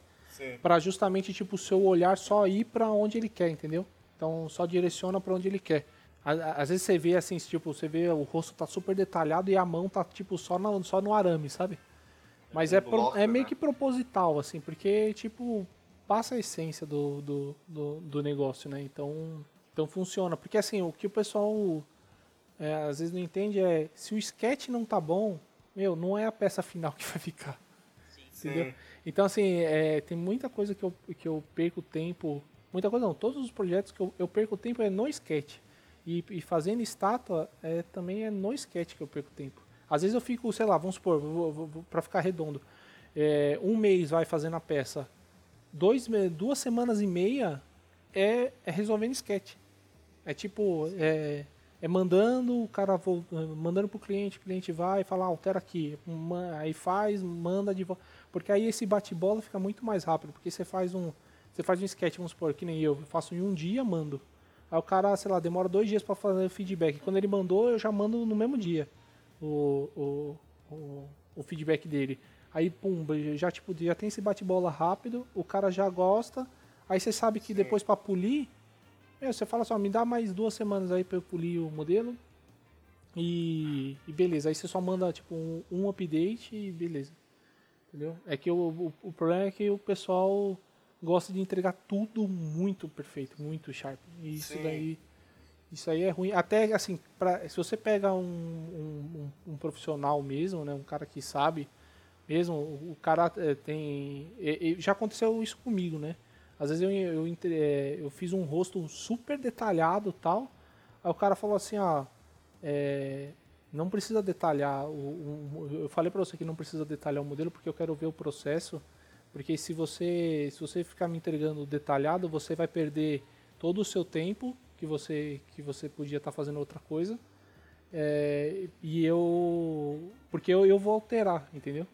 Para justamente tipo o seu olhar só ir para onde ele quer, entendeu? Então só direciona para onde ele quer. Às vezes você vê assim, tipo, você vê o rosto tá super detalhado e a mão tá tipo só no, só no arame, sabe? Mas é, pro, é meio né? que proposital, assim, porque tipo passa a essência do, do, do, do negócio, né? Então então funciona. Porque assim, o que o pessoal é, às vezes não entende é se o sketch não tá bom, meu, não é a peça final [LAUGHS] que vai ficar. Sim. Entendeu? Sim. Então, assim, é, tem muita coisa que eu, que eu perco tempo. Muita coisa não, todos os projetos que eu, eu perco tempo é no sketch. E, e fazendo estátua é, também é no sketch que eu perco tempo. Às vezes eu fico, sei lá, vamos supor, para ficar redondo, é, um mês vai fazendo a peça, dois, duas semanas e meia é, é resolvendo sketch. É tipo, é, é mandando, o cara mandando pro cliente, o cliente vai fala, ah, altera aqui. Aí faz, manda de volta. Porque aí esse bate-bola fica muito mais rápido, porque você faz um. Você faz um sketch, vamos supor, que nem eu, eu faço em um dia, mando. Aí o cara, sei lá, demora dois dias para fazer o feedback. Quando ele mandou, eu já mando no mesmo dia o, o, o, o feedback dele. Aí, pum, já, tipo, já tem esse bate-bola rápido, o cara já gosta. Aí você sabe que depois para polir, meu, você fala só, me dá mais duas semanas aí para eu polir o modelo. E, e beleza, aí você só manda tipo um, um update e beleza. Entendeu? É que o, o, o problema é que o pessoal gosta de entregar tudo muito perfeito, muito sharp. E isso Sim. daí. Isso aí é ruim. Até assim, pra, se você pega um, um, um- um profissional mesmo, né, um cara que sabe mesmo, o, o cara eh, tem. já aconteceu isso comigo, né? Às vezes eu, eu, eh, eu fiz um rosto super detalhado tal. Aí o cara falou assim, ó. é, não precisa detalhar. O, o- eu falei pra você que não precisa detalhar o modelo porque eu quero ver o processo. Porque se você, se você ficar me entregando detalhado, você vai perder todo o seu tempo que você, que você podia estar fazendo outra coisa. É, e eu. Porque eu, eu vou alterar, entendeu?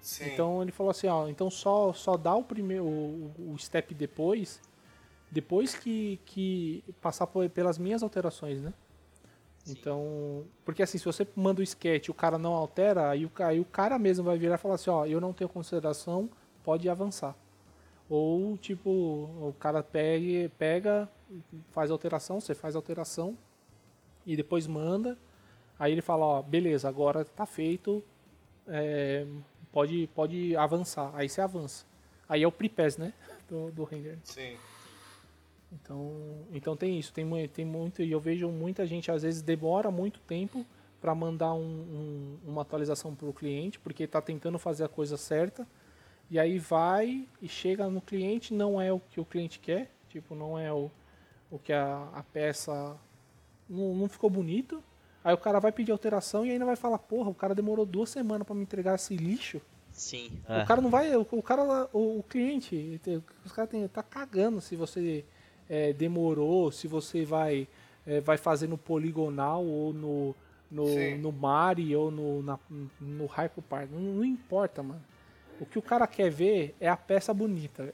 Sim. Então ele falou assim, ó, então só, só dá o primeiro o, o step depois, depois que, que passar por- pelas minhas alterações, né? Então, porque assim, se você manda o sketch e o cara não altera, aí o, aí o cara mesmo vai virar e falar assim, ó, eu não tenho consideração, pode avançar. Ou tipo, o cara pega, pega, faz alteração, você faz alteração e depois manda, aí ele fala, ó, beleza, agora tá feito, é, pode, pode avançar. Aí você avança. Aí é o pre-pass, né? [LAUGHS] Do, do render. Sim. Então, então tem isso. Tem, tem muito. E eu vejo muita gente, às vezes, demora muito tempo para mandar um- um- uma atualização para o cliente, porque está tentando fazer a coisa certa. E aí vai e chega no cliente, não é o que o cliente quer. Tipo, não é o, o que a, a peça. Não, não ficou bonito. Aí o cara vai pedir alteração e ainda vai falar: Porra, o cara demorou duas semanas para me entregar esse lixo. Sim. O é. cara não vai, o, o cara, o, o cliente, os caras tem- tá cagando se você é, demorou, se você vai, é, vai fazer no poligonal ou no no, Sim. no Mari ou no na, no Hyperpar, não, não importa, mano. O que o cara quer ver é a peça bonita.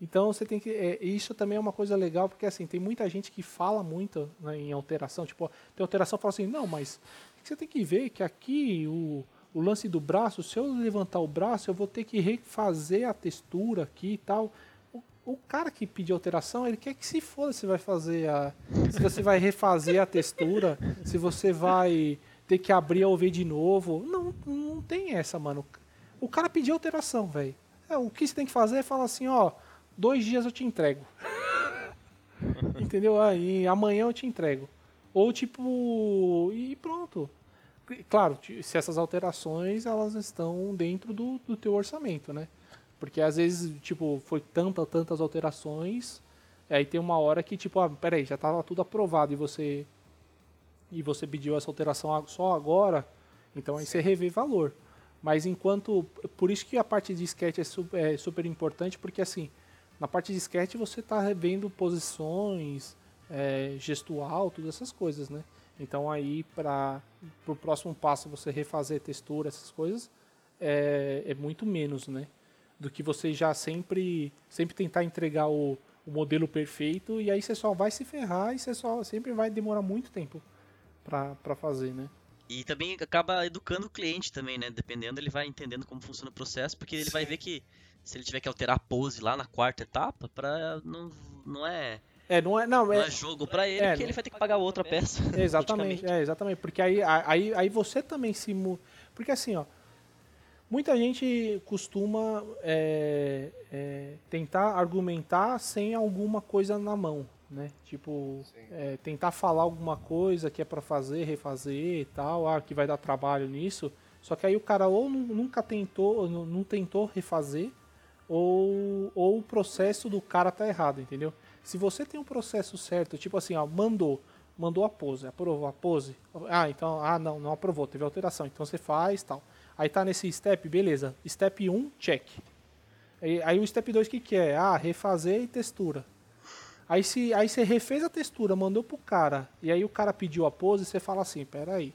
Então você tem que. é, isso também é uma coisa legal, porque assim, tem muita gente que fala muito né, em alteração. Tipo, tem alteração fala assim, não, mas você tem que ver que aqui o, o lance do braço, se eu levantar o braço, eu vou ter que refazer a textura aqui e tal. O, cara que pediu alteração, ele quer que se foda se vai fazer a. Se você vai refazer a textura, se você vai ter que abrir a OV de novo. Não, não tem essa, mano. O cara pediu alteração, velho. É, o que você tem que fazer é falar assim, ó, dois dias eu te entrego. [LAUGHS] Entendeu? Aí amanhã eu te entrego. Ou tipo, e pronto. Claro, se essas alterações elas estão dentro do, do teu orçamento, né? Porque às vezes, tipo, foi tanta, tantas alterações, aí tem uma hora que, tipo, ah, peraí, já estava tudo aprovado e você e você pediu essa alteração só agora, então aí você revê valor. Mas enquanto. Por isso que a parte de sketch é super, é super importante, porque assim, na parte de sketch você está revendo posições, é, gestual, todas essas coisas, né? Então aí para o próximo passo você refazer textura, essas coisas, é, é muito menos, né? Do que você já sempre, sempre tentar entregar o, o modelo perfeito e aí você só vai se ferrar e você só sempre vai demorar muito tempo para fazer, né? E também acaba educando o cliente também, né? Dependendo, ele vai entendendo como funciona o processo, porque ele vai Sim. ver que se ele tiver que alterar a pose lá na quarta etapa, pra, não, não é, É, não é, não, não é, é jogo pra ele, é, porque ele vai ter que pagar outra peça. [LAUGHS] Exatamente, é, exatamente. Porque aí, aí, aí você também se. Porque assim, ó. Muita gente costuma é, é, tentar argumentar sem alguma coisa na mão, né? Tipo, é, tentar falar alguma coisa que é pra fazer, refazer e tal, ah, que vai dar trabalho nisso. Só que aí o cara ou nu- nunca tentou, não tentou refazer, ou, ou o processo do cara tá errado, entendeu? Se você tem um processo certo, tipo assim, ó, mandou, mandou a pose, aprovou a pose, ah, então, ah, não, não aprovou, teve alteração, então você faz tal. Aí tá nesse step, beleza, step 1, check. Aí, aí o step 2 o que, que é? Ah, refazer e textura. Aí, se, aí você refez a textura, mandou pro cara, e aí o cara pediu a pose, você fala assim, peraí,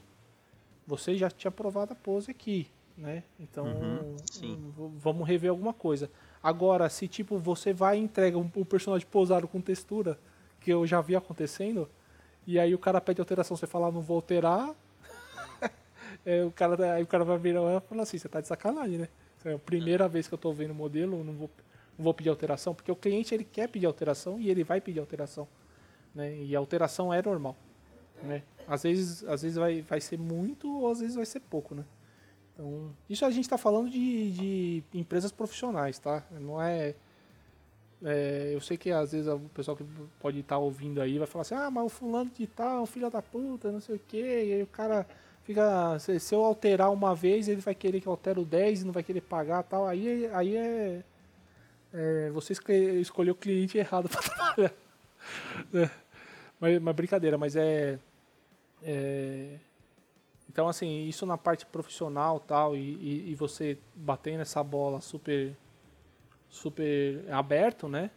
você já tinha provado a pose aqui, né? Então, Uhum, vamos rever alguma coisa. Agora, se tipo, você vai e entrega um, um personagem posado com textura, que eu já vi acontecendo, e aí o cara pede alteração, você fala, não vou alterar, é, o cara, aí o cara vai virar e falar assim, você tá de sacanagem, né? É a primeira vez que eu tô vendo o modelo, não vou, não vou pedir alteração, porque o cliente ele quer pedir alteração e ele vai pedir alteração, né? E a alteração é normal, né? Às vezes, às vezes vai, vai ser muito ou às vezes vai ser pouco, né? Então, isso a gente está falando de, de empresas profissionais, tá? Não é, é, Eu sei que às vezes o pessoal que pode estar ouvindo aí vai falar assim: ah, mas o fulano de tal é filho da puta, não sei o quê. E aí o cara fica. Se, se eu alterar uma vez, ele vai querer que eu altere o 10 e não vai querer pagar tal. Aí, aí é. é, você escolhe- escolheu o cliente errado para [LAUGHS] trabalhar. É. Mas, mas brincadeira, mas é. é então, assim, isso na parte profissional tal, e, e, e você batendo essa bola super, super aberto, né?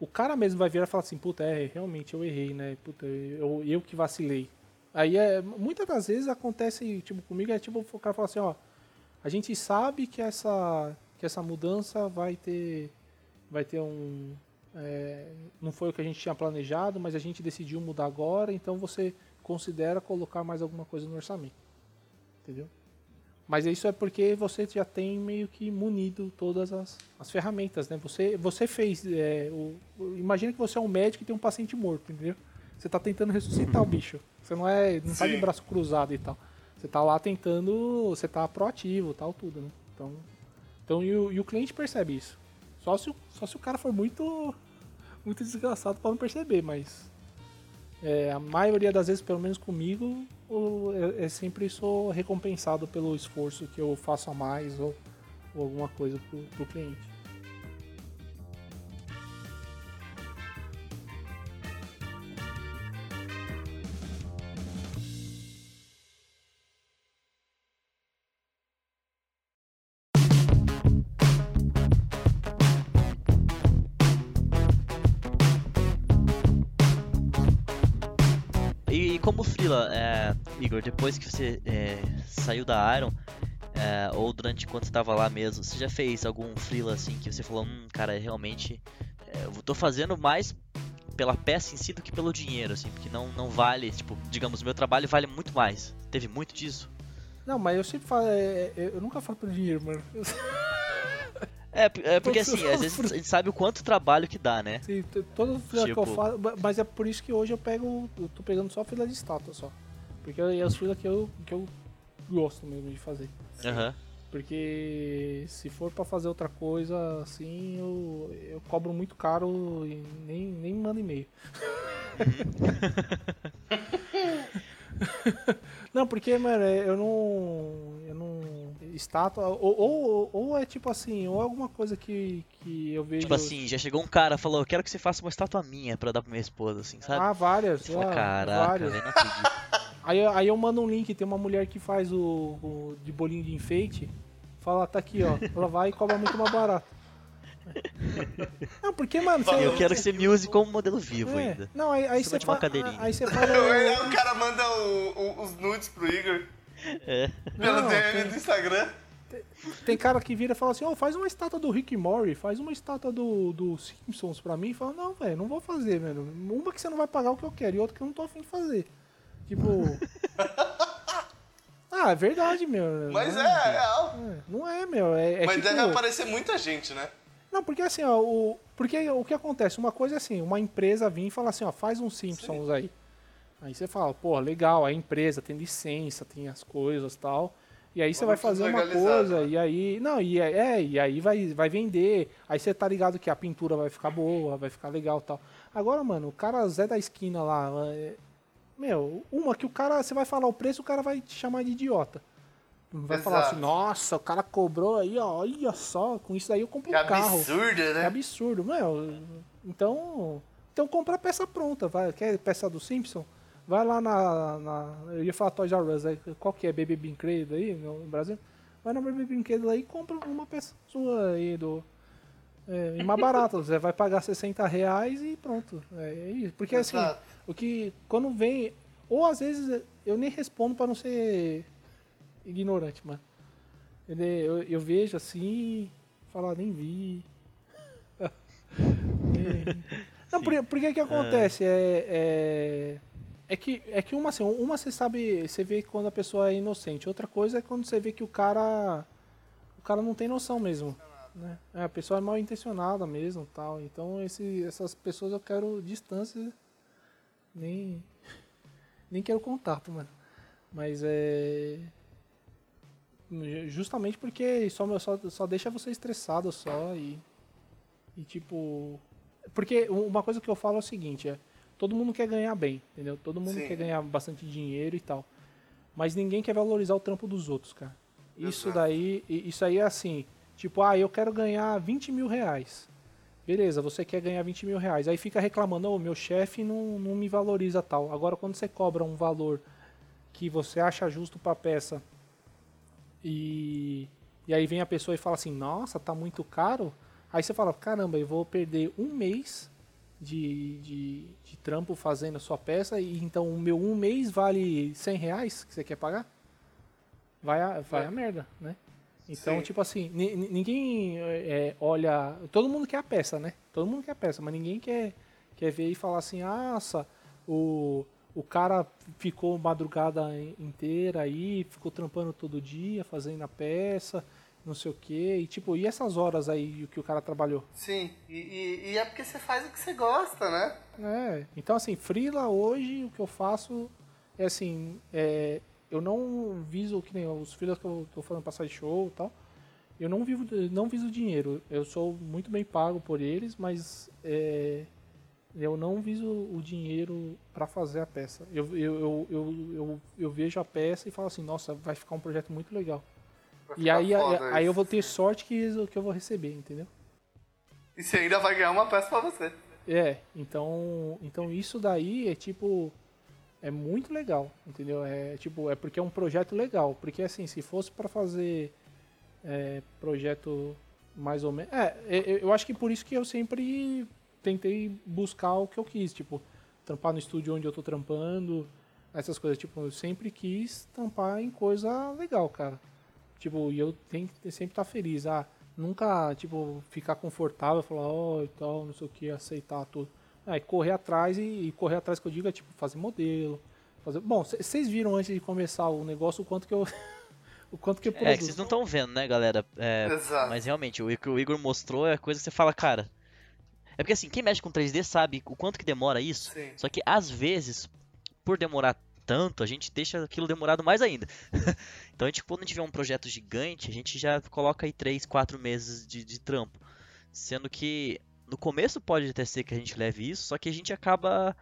O cara mesmo vai virar e falar assim, puta, é, realmente eu errei, né? Puta, eu, eu que vacilei. Aí, é, muitas das vezes acontece, tipo, comigo é tipo, o cara fala assim, ó, a gente sabe que essa, que essa mudança vai ter, vai ter um... é, não foi o que a gente tinha planejado, mas a gente decidiu mudar agora, então você considera colocar mais alguma coisa no orçamento entendeu? Mas isso é porque você já tem meio que munido todas as, as ferramentas, né? Você, você fez. é, o, imagina que você é um médico e tem um paciente morto, entendeu? Você está tentando ressuscitar o bicho. Você não é. não tá de Sim. braço cruzado e tal. Você está lá tentando. Você tá proativo tal, tudo, né? Então. Então e o, e o cliente percebe isso. Só se, o- só se o cara for muito. Muito desgraçado para não perceber, mas. É, a maioria das vezes, pelo menos comigo, eu, eu sempre sou recompensado pelo esforço que eu faço a mais ou, ou alguma coisa pro, pro cliente. Como freela, é, Igor, depois que você é, saiu da Iron, é, ou durante quando você estava lá mesmo, você já fez algum freela assim que você falou, hum, cara, realmente é, eu tô fazendo mais pela peça em si do que pelo dinheiro, assim, porque não, não vale, tipo, digamos, meu trabalho vale muito mais. Teve muito disso? Não, mas eu sempre falo. é, é, eu nunca falo pelo dinheiro, mano. [LAUGHS] É, é porque assim, às vezes a gente sabe o quanto trabalho que dá, né? t- todo fila que eu Tipo- faço. Mas é por isso que hoje eu pego. Eu tô pegando só fila de estátua só. Porque é as filas que eu, que eu gosto mesmo de fazer. Aham. Porque se for pra fazer outra coisa assim, eu, eu cobro muito caro e nem, nem mando e-mail. [LAUGHS] não, porque, mano, é, eu não. Eu não. Estátua. Ou, ou, ou é tipo assim, ou é alguma coisa que, que eu vejo. Tipo assim, já chegou um cara e falou, eu quero que você faça uma estátua minha pra dar pra minha esposa, assim, sabe? Ah, várias. Você fala, ah, caraca, várias. velho, não acredito. [LAUGHS] Aí, eu- aí eu mando um link, tem uma mulher que faz o, o de bolinho de enfeite. Fala, tá aqui, ó. Ela vai e cobra muito mais barato. [LAUGHS] Não, porque, mano, você. Eu quero que você me use como modelo vivo é, ainda. Não, aí, aí Você uma cadeirinha. Aí você fala. [LAUGHS] Aí o cara manda o- o- os nudes pro Igor É. pelo Não, DM tem- do Instagram. Tem cara que vira e fala assim, ó, faz uma estátua do Rick Mori, faz uma estátua do, do Simpsons pra mim. E fala, não, velho, não vou fazer, velho. Uma que você não vai pagar o que eu quero e outra que eu não tô afim de fazer. Tipo. [LAUGHS] ah, é verdade, meu. Mas não é, é real. é, Não é, meu. É, é Mas tipo... deve aparecer muita gente, né? Não, porque assim, ó, o, porque o que acontece? Uma coisa é assim, uma empresa vir e falar assim, ó, faz um Simpsons aí. Aí você fala, pô, legal, a empresa tem licença, tem as coisas e tal. E aí você vai fazer uma coisa, né? e aí. Não, e é, é, e aí vai, vai vender. Aí você tá ligado que a pintura vai ficar boa, vai ficar legal e tal. Agora, mano, o cara Zé da esquina lá. é, meu, uma que o cara. Você vai falar o preço, o cara vai te chamar de idiota. Vai falar Exato. assim, nossa, o cara cobrou aí, ó, olha só, com isso aí eu compro Que um carro. absurdo, É né? absurdo, meu. Então, então compra a peça pronta, vai. Quer peça do Simpson? Vai lá na, na- eu ia falar Toys R Us, aí, qual que é Baby Brinquedo aí no Brasil? Vai na Baby Brinquedo aí e compra uma peça sua aí do É, e mais barato, você vai pagar 60 reais e pronto. É, é isso. Porque assim, Exato. o que. Quando vem. Ou às vezes eu nem respondo pra não ser ignorante, mano. Ele- Eu, eu vejo assim, falar, nem vi. [LAUGHS] É. Não, por, por que que acontece? É, é, é que, é que uma, assim, uma você sabe, você vê quando a pessoa é inocente. Outra coisa é quando você vê que o cara, o cara não tem noção mesmo. Né? É, a pessoa é mal intencionada mesmo tal. Então esse, essas pessoas eu quero distância. Nem, nem quero contato, mano. Mas é. Justamente porque só, só, só deixa você estressado só e. E tipo. Porque uma coisa que eu falo é o seguinte, é. Todo mundo quer ganhar bem, entendeu? Todo mundo Sim. quer ganhar bastante dinheiro e tal. Mas ninguém quer valorizar o trampo dos outros, cara. Isso Exato. daí. Isso aí é assim. Tipo, ah, eu quero ganhar 20 mil reais. Beleza, você quer ganhar 20 mil reais. Aí fica reclamando, ô, meu chefe não, não me valoriza tal. Agora, quando você cobra um valor que você acha justo pra peça e, e aí vem a pessoa e fala assim, nossa, tá muito caro. Aí você fala, caramba, eu vou perder um mês de, de, de trampo fazendo a sua peça e então o meu um mês vale 100 reais que você quer pagar? Vai a, vai a merda, né? Então, Sim. tipo assim, ni- ni- ninguém é, olha. Todo mundo quer a peça, né? Todo mundo quer a peça, mas ninguém quer, quer ver e falar assim, nossa, o, o cara ficou madrugada in- inteira aí, ficou trampando todo dia, fazendo a peça, não sei o quê. E tipo, e essas horas aí que o cara trabalhou? Sim, e, e- e é porque você faz o que você gosta, né? É, então assim, freela hoje o que eu faço é assim, é, eu não viso que nem os freelas que eu tô falando pra side show e tal, eu não vivo, não viso dinheiro, eu sou muito bem pago por eles, mas é, eu não viso o dinheiro pra fazer a peça. Eu, eu, eu, eu, eu vejo a peça e falo assim, nossa, vai ficar um projeto muito legal. E aí, foda aí eu vou ter sorte que, que eu vou receber, entendeu? E você ainda vai ganhar uma peça pra você. É, então, então isso daí é tipo é muito legal, entendeu? É tipo, é porque é um projeto legal, porque assim, se fosse pra fazer é, projeto mais ou menos, é, é, eu acho que por isso que eu sempre tentei buscar o que eu quis, tipo, trampar no estúdio onde eu tô trampando, essas coisas, tipo, eu sempre quis tampar em coisa legal, cara. Tipo, e eu tenho que sempre estar feliz. Ah, nunca, tipo, ficar confortável, falar, ó, e tal, não sei o que, aceitar tudo. Ah, e correr atrás e, e correr atrás que eu digo é tipo fazer modelo. Fazer... Bom, vocês viram antes de começar o negócio o quanto que eu. [LAUGHS] o quanto que eu É, que produzo. vocês não estão vendo, né, galera? É, Exato. mas realmente, o que o Igor mostrou é coisa que você fala, cara. É porque assim, quem mexe com 3D sabe o quanto que demora isso. Sim. Só que às vezes, por demorar tanto, a gente deixa aquilo demorado mais ainda. [LAUGHS] então a gente, quando tiver um projeto gigante, a gente já coloca aí 3, 4 meses de, de trampo. Sendo que no começo pode até ser que a gente leve isso, só que a gente acaba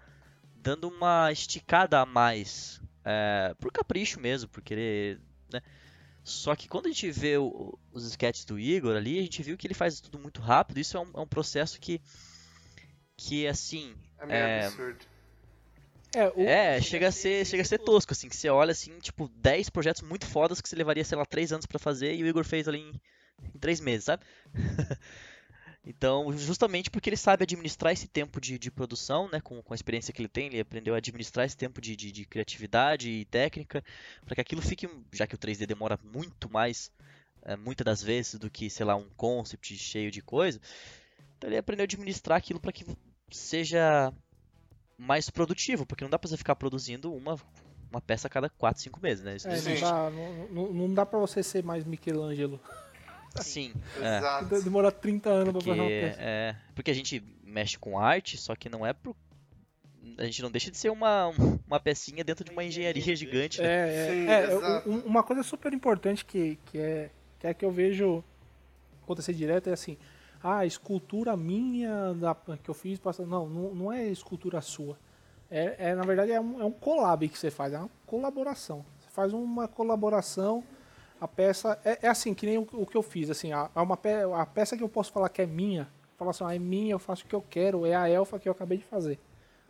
dando uma esticada a mais. É, por capricho mesmo, por querer. Né? Só que quando a gente vê o- os sketches do Igor ali, a gente viu que ele faz tudo muito rápido. Isso é um, é um processo que. Que assim. É meio É, absurdo. É, o- é, chega a ser, chega a ser tosco, assim, que você olha assim, tipo, 10 projetos muito fodas que você levaria, sei lá, 3 anos pra fazer e o Igor fez ali em, em 3 meses, sabe? [LAUGHS] então, justamente porque ele sabe administrar esse tempo de, de produção, né, com, com a experiência que ele tem, ele aprendeu a administrar esse tempo de, de, de criatividade e técnica, para que aquilo fique, já que o 3D demora muito mais, é, muitas das vezes, do que, sei lá, um concept cheio de coisa, então ele aprendeu a administrar aquilo para que seja mais produtivo, porque não dá pra você ficar produzindo uma, uma peça a cada 4, 5 meses, né? Isso não é, não, existe. dá, não, não- dá pra você ser mais Michelangelo. Sim, é. Exato. Demora 30 anos pra Porque, fazer uma peça. é, porque a gente mexe com arte, só que não é pro. A gente não deixa de ser uma, uma pecinha dentro de uma engenharia gigante, né? É, é, Sim, é, exato. um- uma coisa super importante que, que, é, que é que eu vejo acontecer direto é assim, ah, escultura minha da, que eu fiz, não, não, não é escultura sua. É, é, na verdade é um, é um collab que você faz, é uma colaboração. Você faz uma colaboração, a peça é, é assim que nem o, o que eu fiz, assim, a, a uma pe, a peça que eu posso falar que é minha, falar assim, ah, é minha, eu faço o que eu quero, é a elfa que eu acabei de fazer.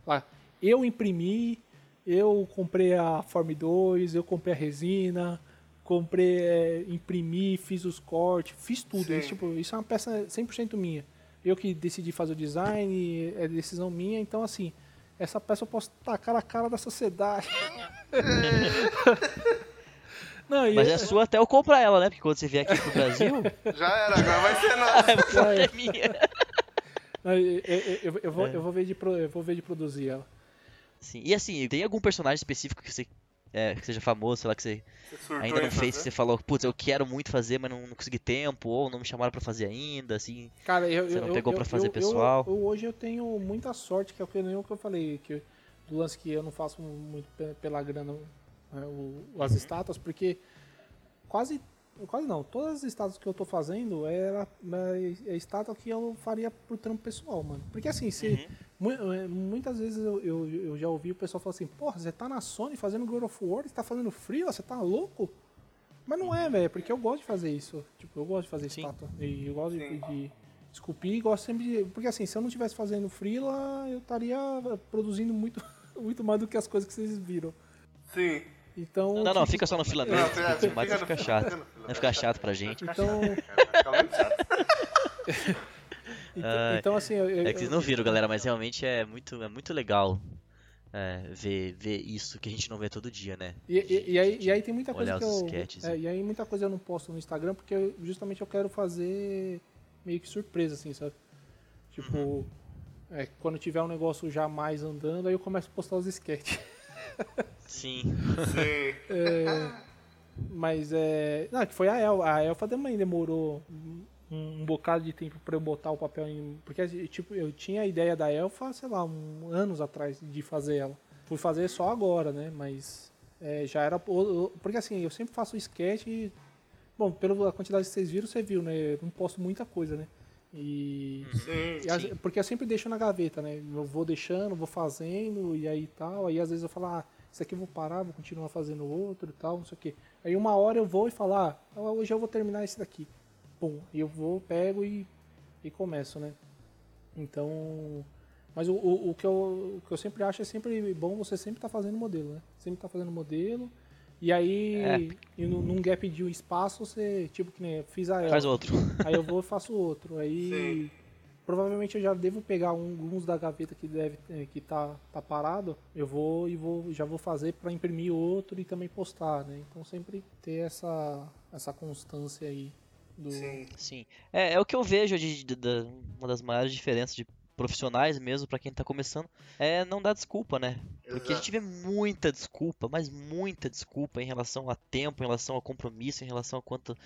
Lá, eu imprimi, eu comprei a Form 2, eu comprei a resina, comprei, é, imprimi, fiz os cortes, fiz tudo. Isso, tipo, isso é uma peça 100% minha. eu que decidi fazer o design, é decisão minha, então assim, essa peça eu posso tacar na cara da sociedade. [LAUGHS] Não, Mas é sua até eu comprar ela, né? Porque quando você vier aqui pro Brasil. [LAUGHS] Já era, agora vai ser nossa. [LAUGHS] é minha. Eu, eu, eu, vou, é. eu, vou ver de, eu vou ver de produzir ela. Sim. E assim, tem algum personagem específico que você é, que seja famoso, sei lá, que você, você ainda não fez, que você falou, putz, eu quero muito fazer, mas não, não consegui tempo, ou não me chamaram pra fazer ainda, assim. Cara, eu, você não eu, pegou eu, pra fazer pessoal. hoje eu tenho muita sorte, que é o que eu, que eu falei, que do lance que eu não faço muito pela grana né, o, as uhum. estátuas, porque quase quase não, todas as estátuas que eu tô fazendo era é, é estátua que eu faria pro trampo pessoal, mano. Porque assim, se, uhum. É, muitas vezes eu, eu, eu, já ouvi o pessoal falar assim, porra, você tá na Sony fazendo God of War, você tá fazendo freela, você tá louco? Mas não é, velho, porque eu gosto de fazer isso. Tipo, eu gosto de fazer Sim. estátua. E eu gosto de, de esculpir e gosto sempre de. Porque assim, se eu não estivesse fazendo freela, eu estaria produzindo muito, [LAUGHS] muito mais do que as coisas que vocês viram. Sim. Então, não, não, fica só no filamento. Não, fica, fica, fica, fica chato. Vai ficar chato pra gente. Então. [LAUGHS] então, então, assim. Eu, eu, é que vocês não viram, galera, mas realmente é muito, é muito legal é, ver, ver isso que a gente não vê todo dia, né? E, e, e aí, e aí tem muita coisa que eu. É, e aí muita coisa eu não posto no Instagram porque eu, justamente eu quero fazer meio que surpresa, assim, sabe? Tipo, uhum. é, quando tiver um negócio já mais andando, aí eu começo a postar os sketches. Sim. Sim. É, mas é. Não, que foi a Elfa. A Elfa também demorou um, um bocado de tempo para eu botar o papel em. Porque, tipo, eu tinha a ideia da Elfa, sei lá, um, anos atrás de fazer ela. Fui fazer só agora, né? Mas é, já era. Porque assim, eu sempre faço sketch e. Bom, pela quantidade que vocês viram, você viu, né? Eu não posto muita coisa, né? E, sim, e sim. porque eu sempre deixo na gaveta, né? Eu vou deixando, vou fazendo e aí tal. Aí às vezes eu falo, ah, isso aqui eu vou parar, vou continuar fazendo outro e tal, não sei o quê. Aí uma hora eu vou e falar, ah, hoje eu vou terminar esse daqui. Pum, e eu vou, pego e, e começo, né? Então, mas o, o, o, que eu, o que eu sempre acho é sempre bom você sempre estar tá fazendo modelo, né? Sempre estar tá fazendo modelo. E aí, é. e num gap de um espaço, você, tipo, que nem fiz a ela. Faz outro. Aí eu vou e faço outro. Aí, Sim. provavelmente eu já devo pegar alguns da gaveta que deve eh, que tá, tá parado. Eu vou e vou, já vou fazer para imprimir outro e também postar, né? Então sempre ter essa, essa constância aí. Do... Sim. Sim. É, é o que eu vejo de, de, de, uma das maiores diferenças de profissionais mesmo, para quem tá começando, é não dar desculpa, né? Porque a gente vê muita desculpa, mas muita desculpa em relação a tempo, em relação a compromisso, em relação a quantas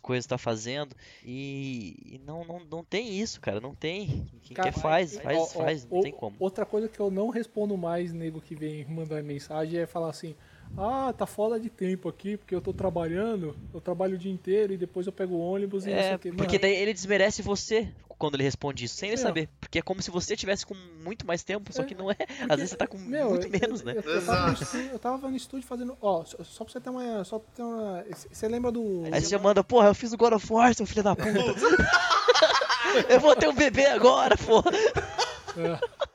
coisas está fazendo. E, e, não, não, não tem isso, cara. Não tem. Quem cara, quer faz, faz, ó, faz, ó, não tem como. Outra coisa que eu não respondo mais, nego que vem mandar mensagem, é falar assim. Ah, tá foda de tempo aqui, porque eu tô trabalhando, eu trabalho o dia inteiro e depois eu pego o ônibus e é, não sei o Porque daí ele desmerece você quando ele responde isso, sem ele saber. Porque é como se você tivesse com muito mais tempo, só é, que não é. Porque, Às vezes você tá com meu, muito menos, né? Eu, eu, tava estúdio, eu, tava no estúdio fazendo. Ó, só, só pra você ter uma. Só ter uma. Você lembra do. Aí você já manda, porra, eu fiz o God of War, seu filho da puta. [LAUGHS] eu vou ter um bebê agora, porra. É.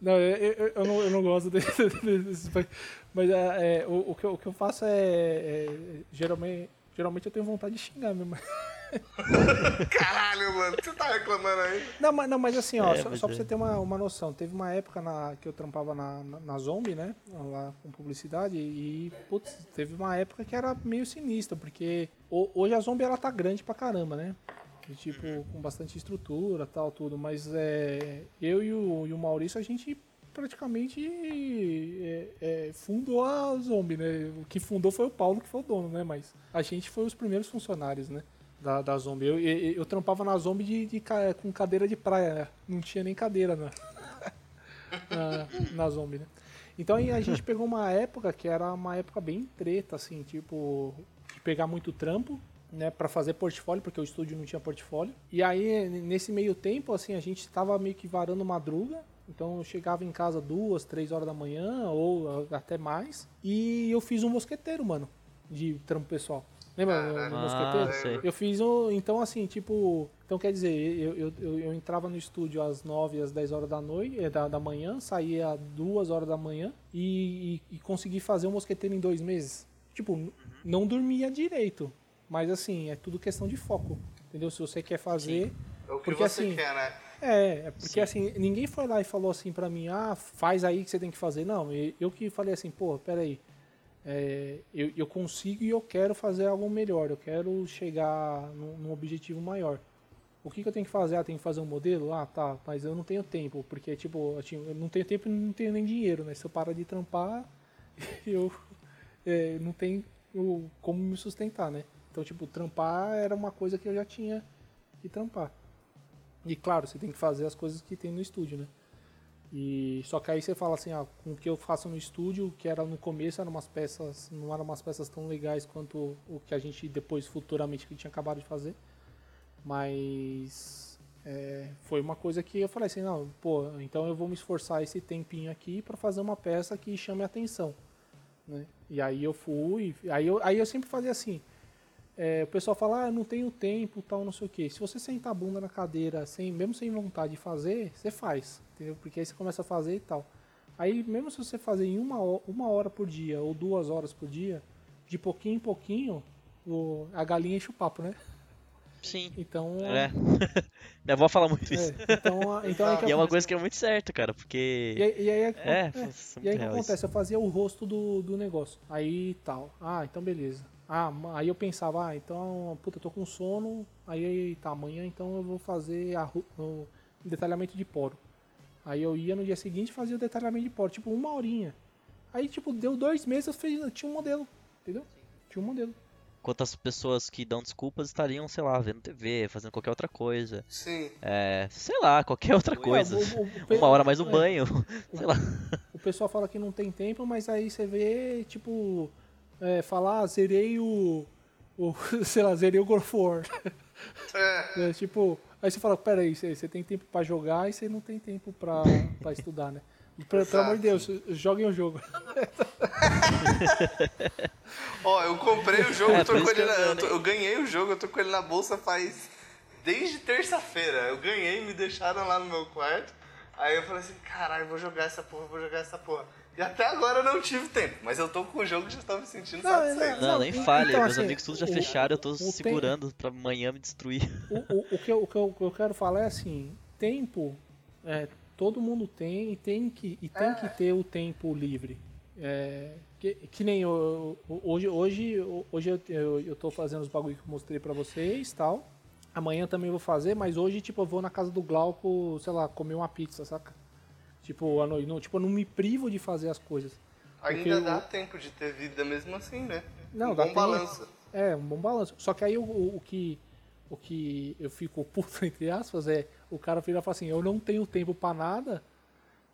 Não, eu, eu, eu, não, eu não gosto [LAUGHS] desse, desse mas é, é, o, o, que eu, o que eu faço é, é, geralmente, geralmente eu tenho vontade de xingar mesmo. [LAUGHS] Caralho, mano, você tá reclamando aí? Não, mas, não, mas assim, ó, é, só, mas só pra é. você ter uma, uma noção, teve uma época na, que eu trampava na, na, na Zombie, né? Lá com publicidade, e putz, teve uma época que era meio sinistra, porque hoje a Zombie ela tá grande pra caramba, né? E, tipo, com bastante estrutura tal, tudo, mas é, eu e o, e o Maurício, a gente praticamente é, é, fundou a Zombie, né? O que fundou foi o Paulo, que foi o dono, né? Mas a gente foi os primeiros funcionários, né? Da, da Zombie. Eu, eu, eu trampava na Zombie de, de, com cadeira de praia, né? Não tinha nem cadeira na, [LAUGHS] na, na Zombie, né? Então a gente pegou uma época que era uma época bem treta, assim, tipo, de pegar muito trampo, né, para fazer portfólio, porque o estúdio não tinha portfólio. E aí, nesse meio tempo, assim, a gente estava meio que varando madruga, então eu chegava em casa duas, três horas da manhã ou até mais. E eu fiz um mosqueteiro, mano, de trampo pessoal. Lembra do mosqueteiro? Ah, eu fiz um. Então, assim, tipo. Então quer dizer, eu, eu, eu, eu entrava no estúdio às 9, às 10 horas da noite, eh, da, da manhã, saía às 2 horas da manhã e, e, e consegui fazer um mosqueteiro em dois meses. Tipo, não dormia direito. Mas assim, é tudo questão de foco. Entendeu? Se você quer fazer. Sim É o que Porque, você assim, quer, né? É, é porque Sim. assim, ninguém foi lá e falou assim pra mim, ah, faz aí que você tem que fazer. Não, eu que falei assim, pô, peraí, é, eu, eu consigo e eu quero fazer algo melhor, eu quero chegar num, num objetivo maior. O que, que eu tenho que fazer? Ah, tenho que fazer um modelo? Ah, tá, mas eu não tenho tempo, porque, tipo, eu não tenho tempo e não tenho nem dinheiro, né? Se eu parar de trampar, [LAUGHS] eu é, não tenho como me sustentar, né? Então, tipo, trampar era uma coisa que eu já tinha que trampar. E claro, você tem que fazer as coisas que tem no estúdio, né? E só que aí você fala assim, ah, com o que eu faço no estúdio, que era no começo, eram umas peças, não eram umas peças tão legais quanto o que a gente depois futuramente que tinha acabado de fazer. Mas é, foi uma coisa que eu falei assim, não, pô, então eu vou me esforçar esse tempinho aqui para fazer uma peça que chame a atenção, né? E aí eu fui, aí eu, aí eu sempre fazia assim, é, o pessoal fala, ah, eu não tenho tempo, tal, não sei o que. Se você sentar a bunda na cadeira, sem, mesmo sem vontade de fazer, você faz, entendeu? Porque aí você começa a fazer e tal. Aí, mesmo se você fazer em uma, uma hora por dia ou duas horas por dia, de pouquinho em pouquinho, o, a galinha enche o papo, né? Sim. Então, É. [LAUGHS] Minha avó fala muito isso. é, então, então que E é uma coisa que é muito certa, cara, E porque. aí, e aí é É, é. é E aí que acontece? Eu fazia o rosto do, do negócio. Aí tal. Ah, então beleza. Ah, aí eu pensava, ah, então, puta, eu tô com sono. Aí tá, amanhã então eu vou fazer a, o detalhamento de poro. Aí eu ia no dia seguinte e fazia o detalhamento de poro, tipo uma horinha. Aí, tipo, deu dois meses, eu fiz, eu tinha um modelo, entendeu? Tinha um modelo. Quantas pessoas que dão desculpas estariam, sei lá, vendo TV, fazendo qualquer outra coisa. Sim. É, sei lá, qualquer outra coisa. É, o- o- [LAUGHS] Uma hora mais no é. banho. [LAUGHS] Sei lá. O pessoal fala que não tem tempo, mas aí você vê, tipo, é, falar, ah, zerei o, o. [LAUGHS] Sei lá, zerei o God of War. É, [LAUGHS] É, tipo, aí você fala, peraí, você, você tem tempo pra jogar e você não tem tempo pra, pra estudar, né? E, pelo, pelo amor de Deus, joguem o jogo. [LAUGHS] Ó, eu comprei o jogo, É, eu, tô com ele na- eu- eu, tô- eu ganhei o jogo, eu tô com ele na bolsa faz. Desde terça-feira. Eu ganhei, me deixaram lá no meu quarto. Aí eu falei assim, caralho, vou jogar essa porra, vou jogar essa porra. E até agora eu não tive tempo, mas eu tô com o jogo e já tô me sentindo Não, satisfeito. Não, Não, nem então, fale. Meus assim, amigos tudo já o- fecharam, eu tô o segurando pra amanhã me destruir. O, o, o que eu, o, que eu, eu quero falar é assim, tempo, é, todo mundo tem e tem que, e tem que ter o tempo livre. É, que, que nem eu- hoje, hoje, hoje eu, eu, eu tô fazendo os bagulho que eu mostrei pra vocês tal. Amanhã também vou fazer, mas hoje, tipo, eu vou na casa do Glauco, sei lá, comer uma pizza, saca? Tipo, noite, não, tipo, eu não me privo de fazer as coisas. Ainda dá o- tempo de ter vida mesmo assim, né? Não, um dá bom tempo. balanço. É, um bom balanço. Só que aí o, o, o que o que eu fico puto, [LAUGHS] entre aspas, é o cara vira e fala assim, eu não tenho tempo pra nada,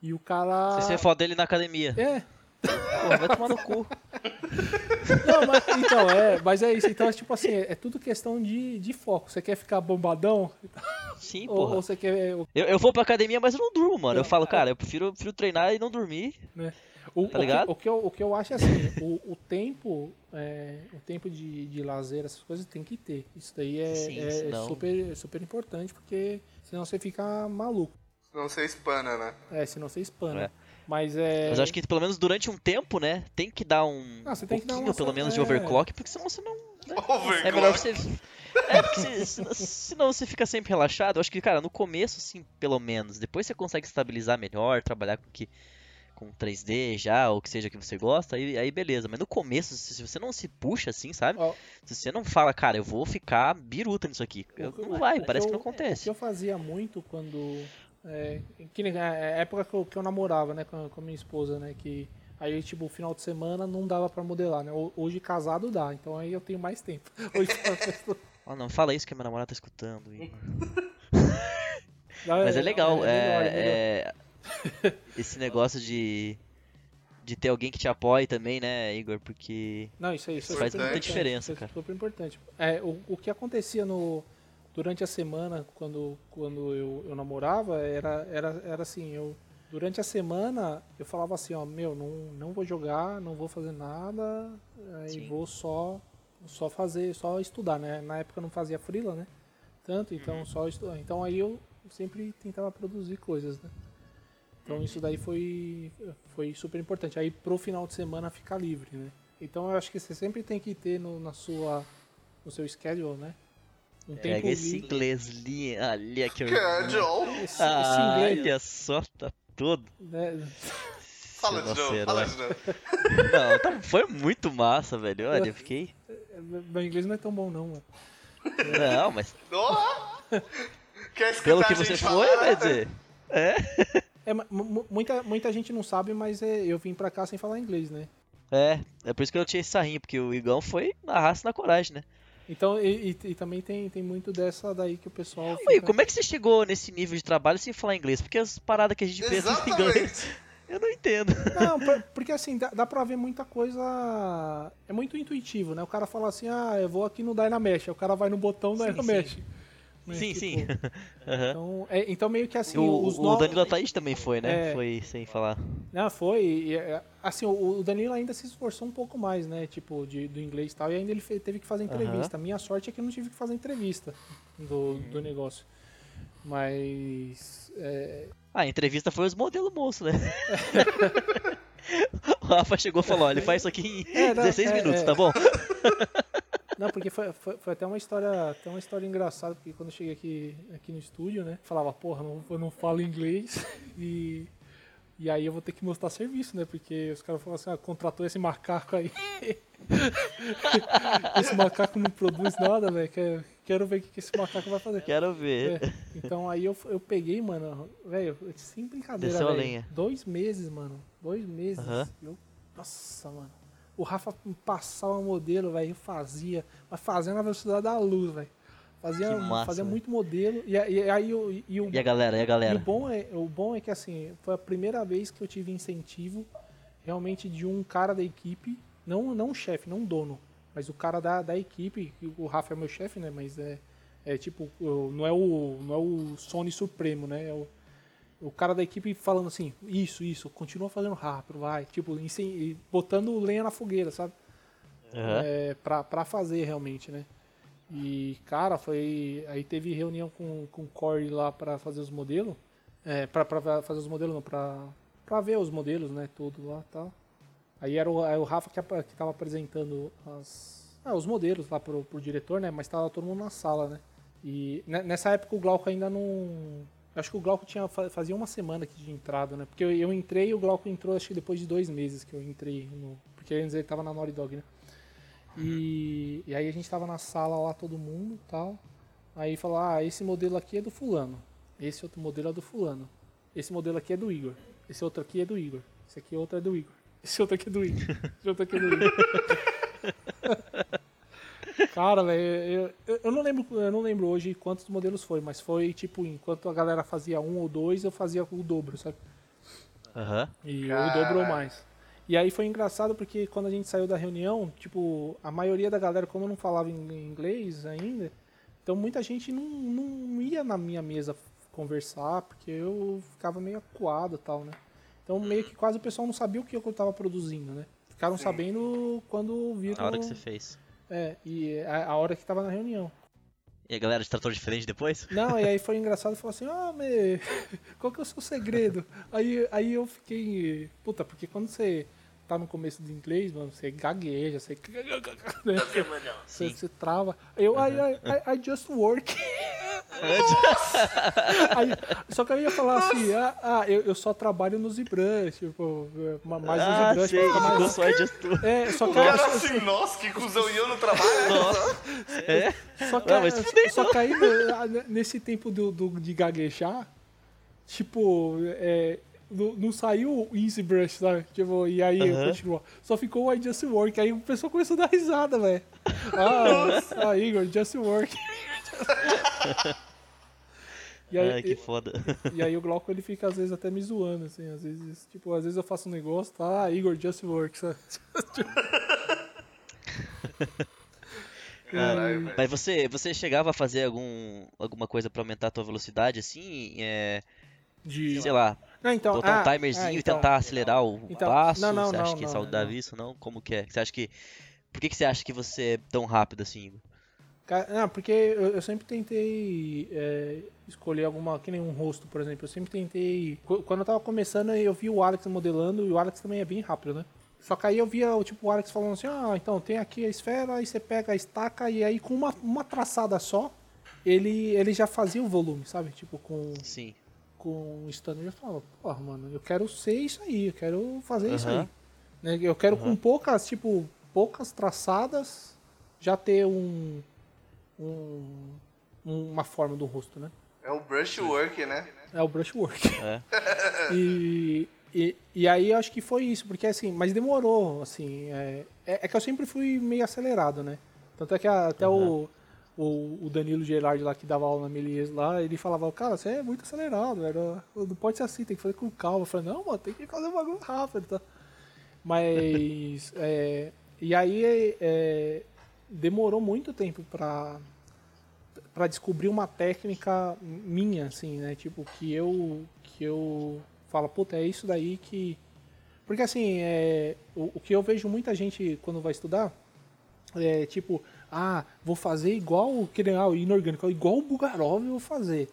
e o cara... Você é foda dele na academia. É, Pô, vai tomar no cu. [LAUGHS] não, mas, então, é, mas é isso. Então, é tipo assim, é, é tudo questão de, de foco. Você quer ficar bombadão? Sim, Ou, porra. ou você quer... Eu, eu vou pra academia, mas eu não durmo, mano. Eu Não, falo, é. cara, eu prefiro, eu prefiro treinar e não dormir. Né? O, Tá o ligado? que, o, que eu, o que eu acho é assim, o, o tempo, é, o tempo de, de lazer, essas coisas tem que ter. Isso daí é, Sim, é super, super importante, porque senão você fica maluco. Senão você espana, né? É, senão você espana. É. Mas é. Mas acho que pelo menos durante um tempo, né, tem que dar um Ah, você tem que dar pouquinho, uma pelo menos, de é. overclock, porque senão você não... né? Overclock. É melhor você... É, porque se- se- senão você fica sempre relaxado. Eu acho que, cara, no começo, assim, pelo menos. Depois você consegue estabilizar melhor, trabalhar com que com 3D já, ou que seja que você gosta, aí, aí beleza. Mas no começo, se se você não se puxa assim, sabe? Ó, Se você não fala, cara, eu vou ficar biruta nisso aqui. Eu- que- não vai, o parece que eu- não acontece. O que eu fazia muito quando. É, que nem a época que eu, que eu namorava, né, com, a- com a minha esposa, né? Que aí, tipo, final de semana não dava pra modelar, né? Ho- Hoje casado dá, então aí eu tenho mais tempo. [LAUGHS] Hoje, Ah, [LAUGHS] não, fala isso que a minha namorada tá escutando. Não, Mas é legal, melhor, é é, é- esse negócio de, de ter alguém que te apoie também, né, Igor? Porque Não, isso aí isso é Faz muita diferença, isso é cara. super importante. É, o, o que acontecia no, durante a semana, quando, quando eu, eu namorava, era, era, era assim, eu durante a semana eu falava assim, ó, meu, não, não vou jogar, não vou fazer nada, aí Sim. vou só só fazer, só estudar, né? Na época eu não fazia freela, né? Tanto, então Uhum. só estudar. Então aí eu sempre tentava produzir coisas, né? Então isso daí foi, foi super importante. Aí pro final de semana ficar livre, né? Então eu acho que você sempre tem que ter no, na sua, no seu schedule, né? Um Pega tempo esse inglês ali, ali aqui. Casual. esse, esse Ah, inglês, olha só, tá todo. né? Fala de novo, fala de novo. [LAUGHS] Não, tá- foi muito massa, velho. Olha, eu fiquei. Meu inglês não é tão bom não, mano. É. Não, mas! Quer escutar pelo que a gente você falar? foi, vai dizer. É. É, muita, muita gente não sabe, mas é, eu vim pra cá sem falar inglês, né? É, é por isso que eu tinha esse sarrinho, porque o Igão foi na raça e na coragem, né? Então, e, e- e também tem, tem muito dessa daí que o pessoal. Oi, fica- como é que você chegou nesse nível de trabalho sem falar inglês? Porque as paradas que a gente pensa em inglês, eu não entendo. Não, por- porque assim, dá, dá pra ver muita coisa. É muito intuitivo, né? O cara fala assim, ah, eu vou aqui no Dynamesh. Aí o cara vai no botão Sim, Dynamesh. Né? Sim, Tipo, sim. [LAUGHS] Então, é- então meio que assim, O, os o novos. Danilo Ataíde também foi, né? É. Foi sem falar. Não, foi. e, é, assim, o o Danilo ainda se esforçou um pouco mais, né? Tipo, de, do inglês e tal. E ainda ele fe- teve que fazer entrevista. A minha sorte é que eu não tive que fazer entrevista do, do negócio. Mas. é, Ah, a entrevista foi os modelos moço, né? [LAUGHS] o Rafa chegou e falou, olha, ele faz isso aqui em É, não, 16 é, minutos, é. tá bom? [LAUGHS] Não, porque foi, foi, foi até uma história, até uma história engraçada, porque quando eu cheguei aqui, aqui no estúdio, né, falava, porra, não, eu não falo inglês [LAUGHS] e, e aí eu vou ter que mostrar serviço, né, porque os caras falaram assim, ah, contratou esse macaco aí. [LAUGHS] esse macaco não produz nada, velho, quero, quero ver o que, esse macaco vai fazer. Quero ver. É, então aí eu, eu peguei, mano, velho, sem brincadeira, velho, dois meses, mano, dois meses, Aham. eu, nossa, mano, o Rafa passava modelo, velho, fazia, mas fazia na velocidade da luz, velho, fazia, massa, fazia muito modelo, e, e aí o, e, o, E a galera, e a e o galera? bom é, o bom é que assim, foi a primeira vez que eu tive incentivo realmente de um cara da equipe, não, não um chefe, não um dono, mas o cara da, da equipe, o Rafa é meu chefe, né? Mas é, é tipo, não é o não é o Sony Supremo, né? É o, o cara da equipe falando assim, isso, isso, continua fazendo rápido, vai, tipo, botando lenha na fogueira, sabe? Aham. é, pra, pra fazer realmente, né? E, cara, foi. Aí teve reunião com, com o Corey lá pra fazer os modelos. É, pra, pra fazer os modelos, não, pra, pra ver os modelos, né? Tudo lá e tal. Aí era o, aí o Rafa que, que tava apresentando as, ah, os modelos lá pro, pro diretor, né? Mas tava todo mundo na sala, né? E ne- nessa época o Glauco ainda não. Acho que o Glauco tinha, fa- fazia uma semana que tinha entrado, né? Porque eu, eu entrei e o Glauco entrou, acho que depois de dois meses que eu entrei. No, porque antes ele tava na Naughty Dog, né? E, e aí a gente tava na sala lá, todo mundo e tal. Aí falou, ah, esse modelo aqui é do fulano. Esse outro modelo é do fulano. Esse modelo aqui é do Igor. Esse outro aqui é do Igor. Esse aqui outro é do Igor. Esse outro aqui é do Igor. Esse outro aqui é do Igor. [LAUGHS] Cara, velho, eu, eu, não lembro, eu não lembro hoje quantos modelos foi, mas foi tipo, enquanto a galera fazia um ou dois, eu fazia o dobro, sabe? Aham. E Caralho. o dobro ou mais. E aí foi engraçado porque quando a gente saiu da reunião, tipo, a maioria da galera, como eu não falava em inglês ainda, então muita gente não, não ia na minha mesa conversar, porque eu ficava meio acuado e tal, né? Então meio que quase o pessoal não sabia o que eu tava produzindo, né? Ficaram Sim. sabendo quando viram. A hora que você fez. É, e a, a hora que tava na reunião. E a galera te tratou diferente depois? Não, e aí [LAUGHS] foi engraçado, falou assim, ah, me... qual que é o seu segredo? Aí, aí eu fiquei, puta, porque quando você tá no começo do inglês, mano, você gagueja, você... [LAUGHS] né? [LAUGHS] Você, você trava. Eu, I, I, I, I just work. [LAUGHS] Aí, só que eu ia falar assim, ah, ah, eu, eu só trabalho no ZBrush, tipo, ma- mais no ah, ZBrush sei, ficar ficou mais... só tu. É, só O que, eu- cara assim, nossa, que cuzão, e eu no trabalho? Nossa. É? Só que, Não, mas fudeu. só que aí, né, nesse tempo do, do- de gaguejar, tipo, é, não, não saiu o Easy Brush, sabe? Tipo, e aí Aham. continuou. Só ficou o I Just Work. Aí o pessoal começou a dar risada, velho. [LAUGHS] Ah, ah, Igor, Just Work. [LAUGHS] e, aí, Ai, que foda. e, e aí [LAUGHS] o Glauco ele fica às vezes até me zoando, assim, às vezes, tipo, às vezes eu faço um negócio, tá, ah, Igor, Just Work, sabe? [LAUGHS] Caralho, velho. Mas você, você chegava a fazer algum, alguma coisa pra aumentar a tua velocidade, assim? É, De... sei lá, Não, então, botar um ah, timerzinho ah, e então. tentar acelerar o Então, passo? não, não, você acha não, que é saudável isso? Não? Como que é? Você acha que... Por que, que você acha que você é tão rápido assim? Igor? Não, porque eu, eu sempre tentei é, escolher alguma, que nem um rosto, por exemplo. Eu sempre tentei. qu- Quando eu tava começando, eu vi o Alex modelando, e o Alex também é bem rápido, né? Só que aí eu via o tipo o Alex falando assim: ah, então tem aqui a esfera, aí você pega a estaca, e aí com uma, uma traçada só, ele, ele já fazia o volume, sabe? Tipo, com, Sim. com o standard, eu falava, porra, mano, eu quero ser isso aí, eu quero fazer isso Aham. aí. Né? Eu quero com Aham. poucas, tipo, poucas traçadas já ter um, um uma forma do rosto, né? É o brushwork, né? É o brushwork. É. [LAUGHS] E, e, e aí eu acho que foi isso, porque assim, mas demorou, assim, é, é, é que eu sempre fui meio acelerado, né? Tanto é que a- até o, o, o Danilo Gerardi lá que dava aula na Melies lá, ele falava, cara, você é muito acelerado, era, não pode ser assim, tem que fazer com calma. Eu falei, não, mano, tem que fazer um bagulho rápido, tá? Mas, [LAUGHS] é, e aí é, demorou muito tempo pra, pra descobrir uma técnica minha, assim, né? Tipo, que eu, que eu falo, puta, é isso daí que... Porque, assim, é, o, o que eu vejo muita gente quando vai estudar é tipo, ah, vou fazer igual o que ah, o inorgânico, igual o Bugarov eu vou fazer.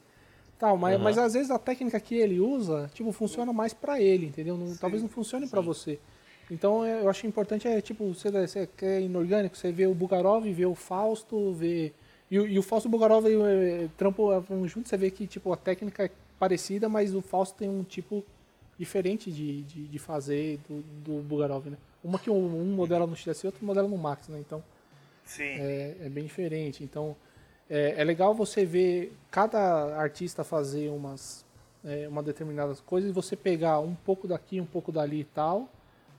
Tal, mas, Aham. mas às vezes a técnica que ele usa, tipo, funciona mais pra ele, entendeu? Não- talvez não funcione pra você. Então é, eu acho importante é, tipo, você, você quer inorgânico, você vê o Bugarov, vê o Fausto, vê. E, o- e o Fausto e o Bugarov é, trampo é, vão juntos, você vê que tipo, a técnica é parecida, mas o Fausto tem um tipo diferente de, de, de fazer do, do Bugarov, né? Uma que um, um modela no XS e outro modela no Max, né? Então Sim. é, é bem diferente. Então, é, é legal você ver cada artista fazer umas é, uma determinadas coisas e você pegar um pouco daqui, um pouco dali e tal,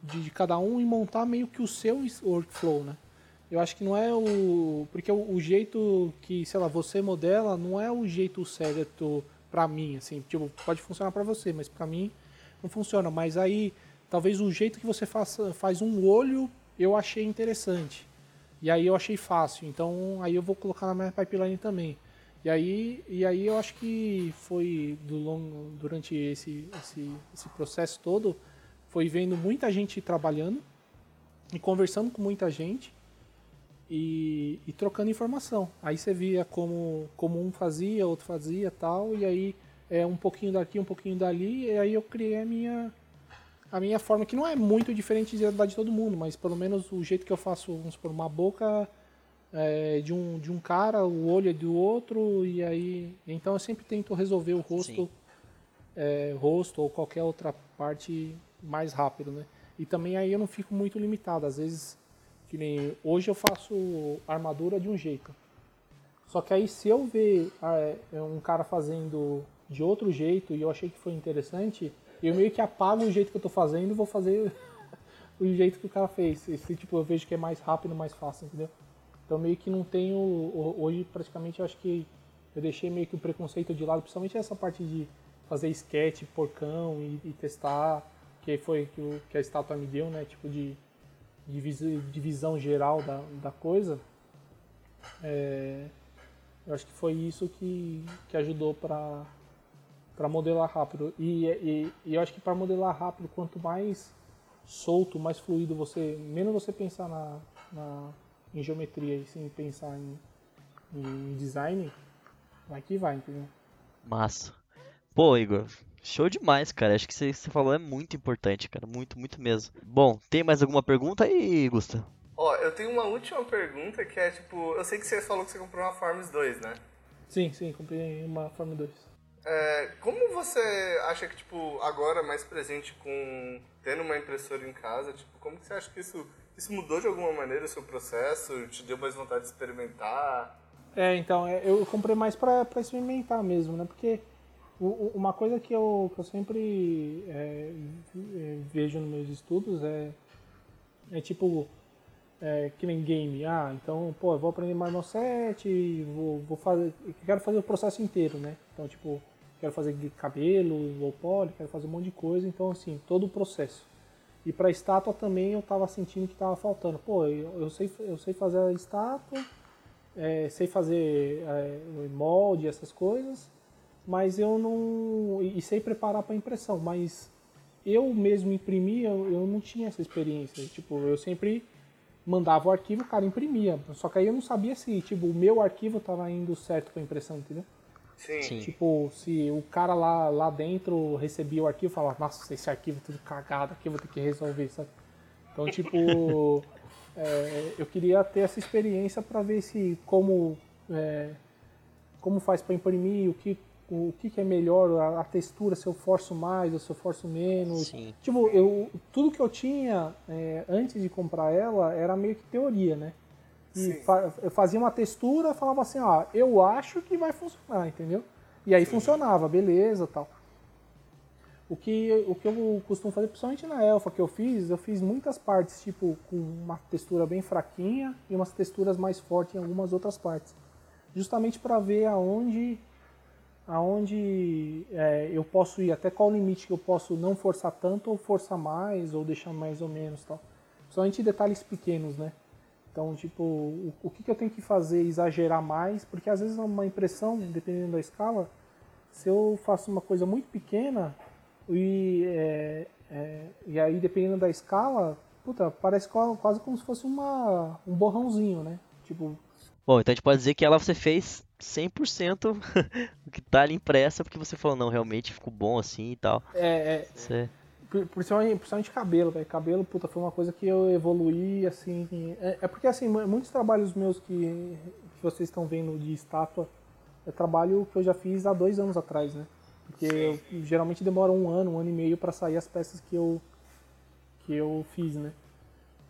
de, de cada um e montar meio que o seu workflow, né? Eu acho que não é o porque o, o jeito que, sei lá, você modela não é o jeito certo pra mim, assim, tipo, pode funcionar pra você, mas pra mim não funciona. Mas aí, talvez o jeito que você faça, faz um olho, eu achei interessante. E aí eu achei fácil, então aí eu vou colocar na minha pipeline também. E aí, e aí eu acho que foi do longo, durante esse, esse, esse processo todo, foi vendo muita gente trabalhando e conversando com muita gente e, e trocando informação. Aí você via como, como um fazia, outro fazia tal, e aí é um pouquinho daqui, um pouquinho dali, e aí eu criei a minha, a minha forma, que não é muito diferente da de todo mundo, mas pelo menos o jeito que eu faço, vamos supor, uma boca é, de, um, de um cara, o olho é do outro, e aí. Então eu sempre tento resolver o rosto, é, rosto ou qualquer outra parte mais rápido, né? E também aí eu não fico muito limitado. Às vezes, que nem hoje eu faço armadura de um jeito. Só que aí se eu ver ah, é, um cara fazendo de outro jeito e eu achei que foi interessante, eu meio que apago o jeito que eu tô fazendo e vou fazer [LAUGHS] o jeito que o cara fez. Esse tipo eu vejo que é mais rápido, mais fácil, entendeu? Então meio que não tenho ho- hoje praticamente eu acho que eu deixei meio que o preconceito de lado, principalmente essa parte de fazer sketch, porcão e, e testar, que foi que, que a estátua me deu, né? Tipo de, de, vis- de visão geral da, da coisa. É, eu acho que foi isso que, que ajudou para para modelar rápido. E, e, e eu acho que para modelar rápido, quanto mais solto, mais fluido você, menos você pensar na, na em geometria e sim pensar em, em design, vai que vai, entendeu? Massa. Pô, Igor, show demais, cara. Acho que você você falou é muito importante, cara. Muito, muito mesmo. Bom, tem mais alguma pergunta aí, Gusta? Ó, eu tenho uma última pergunta que é tipo, eu sei que você falou que você comprou uma Forms 2, né? Sim, sim, comprei uma Form 2. É, como você acha que, tipo, agora mais presente com tendo uma impressora em casa, tipo, como que você acha que isso, isso mudou de alguma maneira o seu processo? Te deu mais vontade de experimentar? É, então, é, eu comprei mais pra, pra experimentar mesmo, né? Porque uma coisa que eu, que eu sempre é, é, vejo nos meus estudos é, é tipo, é, que nem game. Ah, então, pô, eu vou aprender Marmot 7, vou, vou fazer, quero fazer o processo inteiro, né? Então, tipo, quero fazer cabelo, low poly, quero fazer um monte de coisa. Então, assim, todo o processo. E pra estátua também eu tava sentindo que tava faltando. Pô, eu, eu, sei, eu sei fazer a estátua, é, sei fazer é, molde, essas coisas, mas eu não. E, sei preparar para impressão, mas eu mesmo imprimir, eu, eu não tinha essa experiência. Tipo, eu sempre mandava o arquivo, o cara imprimia. Só que aí eu não sabia se tipo, o meu arquivo estava indo certo para impressão, entendeu? Sim. Sim. Tipo, se o cara lá, lá dentro recebia o arquivo e falava, nossa, esse arquivo é tudo cagado aqui, eu vou ter que resolver, sabe? Então, tipo, [LAUGHS] é, eu queria ter essa experiência para ver se como é, como faz para imprimir, o que, o que, que é melhor, a, a, textura, se eu forço mais ou se eu forço menos. Sim. Tipo, eu, tudo que eu tinha é, antes de comprar ela era meio que teoria, né? E fa eu fazia uma textura, falava assim, ó, eu acho que vai funcionar, entendeu? E aí Sim. funcionava, beleza tal. O que, o que eu costumo fazer, principalmente na Elfa que eu fiz, eu fiz muitas partes, tipo, com uma textura bem fraquinha e umas texturas mais fortes em algumas outras partes. Justamente para ver aonde, aonde é, eu posso ir, até qual limite que eu posso não forçar tanto ou forçar mais, ou deixar mais ou menos tal. Principalmente detalhes pequenos, né? Então, tipo, o, o que, que eu tenho que fazer? Exagerar mais? Porque às vezes uma impressão, dependendo da escala, se eu faço uma coisa muito pequena, e, é, é, e aí, dependendo da escala, puta, parece quase como se fosse uma, um borrãozinho, né? Tipo. Bom, então a gente pode dizer que ela você fez 100% [LAUGHS] o que tá ali impressa, porque você falou, não, realmente ficou bom assim e tal. É, é. Você... Principalmente, principalmente cabelo, velho. Cabelo, puta, foi uma coisa que eu evoluí, assim. É, é porque, assim, muitos trabalhos meus que, que vocês estão vendo de estátua é trabalho que eu já fiz há dois anos atrás, né? Porque eu, geralmente demora um ano, um ano e meio para sair as peças que eu, que eu fiz, né?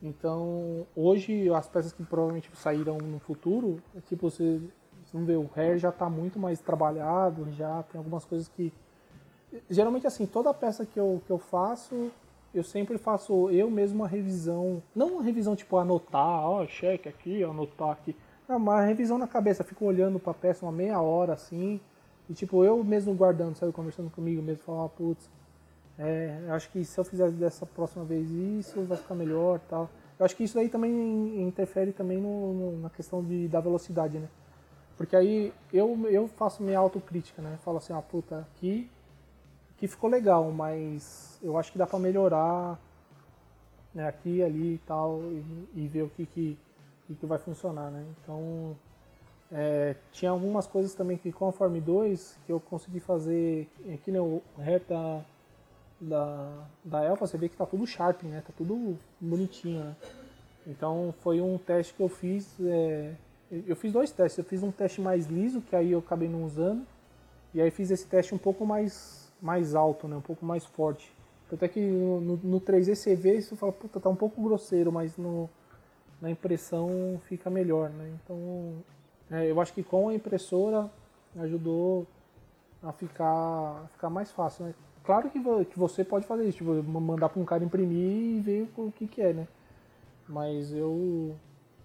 Então, hoje, as peças que provavelmente sairão no futuro, é tipo, você, não vê, o hair já está muito mais trabalhado, já tem algumas coisas que... Geralmente, assim, toda peça que eu, que eu faço, eu sempre faço eu mesmo uma revisão, não uma revisão tipo anotar, ó, cheque aqui, anotar aqui, não, uma revisão na cabeça, fico olhando para a peça uma meia hora assim, e tipo, eu mesmo guardando, sabe, conversando comigo mesmo, falar, putz, é, acho que se eu fizer dessa próxima vez isso, vai ficar melhor tal. Eu acho que isso daí também interfere também no, no, na questão de, da velocidade, né? Porque aí eu, eu faço minha autocrítica, né? Falo assim, ah, puta, aqui, aqui ficou legal, mas eu acho que dá para melhorar né, aqui, ali e tal, e, ver o que, que, que, vai funcionar, né? Então, é, tinha algumas coisas também que Form 2 que eu consegui fazer, aqui no o reta da, da Elfa, você vê que tá tudo sharp, né? Tá tudo bonitinho, né? Então foi um teste que eu fiz, é, eu fiz dois testes, eu fiz um teste mais liso, que aí eu acabei não usando, e aí fiz esse teste um pouco mais, mais alto, né? Um pouco mais forte. Até que no, no 3D você vê e você fala, puta, tá um pouco grosseiro, mas no, na impressão fica melhor, né? Então é, eu acho que com a impressora ajudou a ficar, a ficar mais fácil, né? Claro que, que você pode fazer isso, tipo, mandar para um cara imprimir e ver o que, que é, né? Mas eu,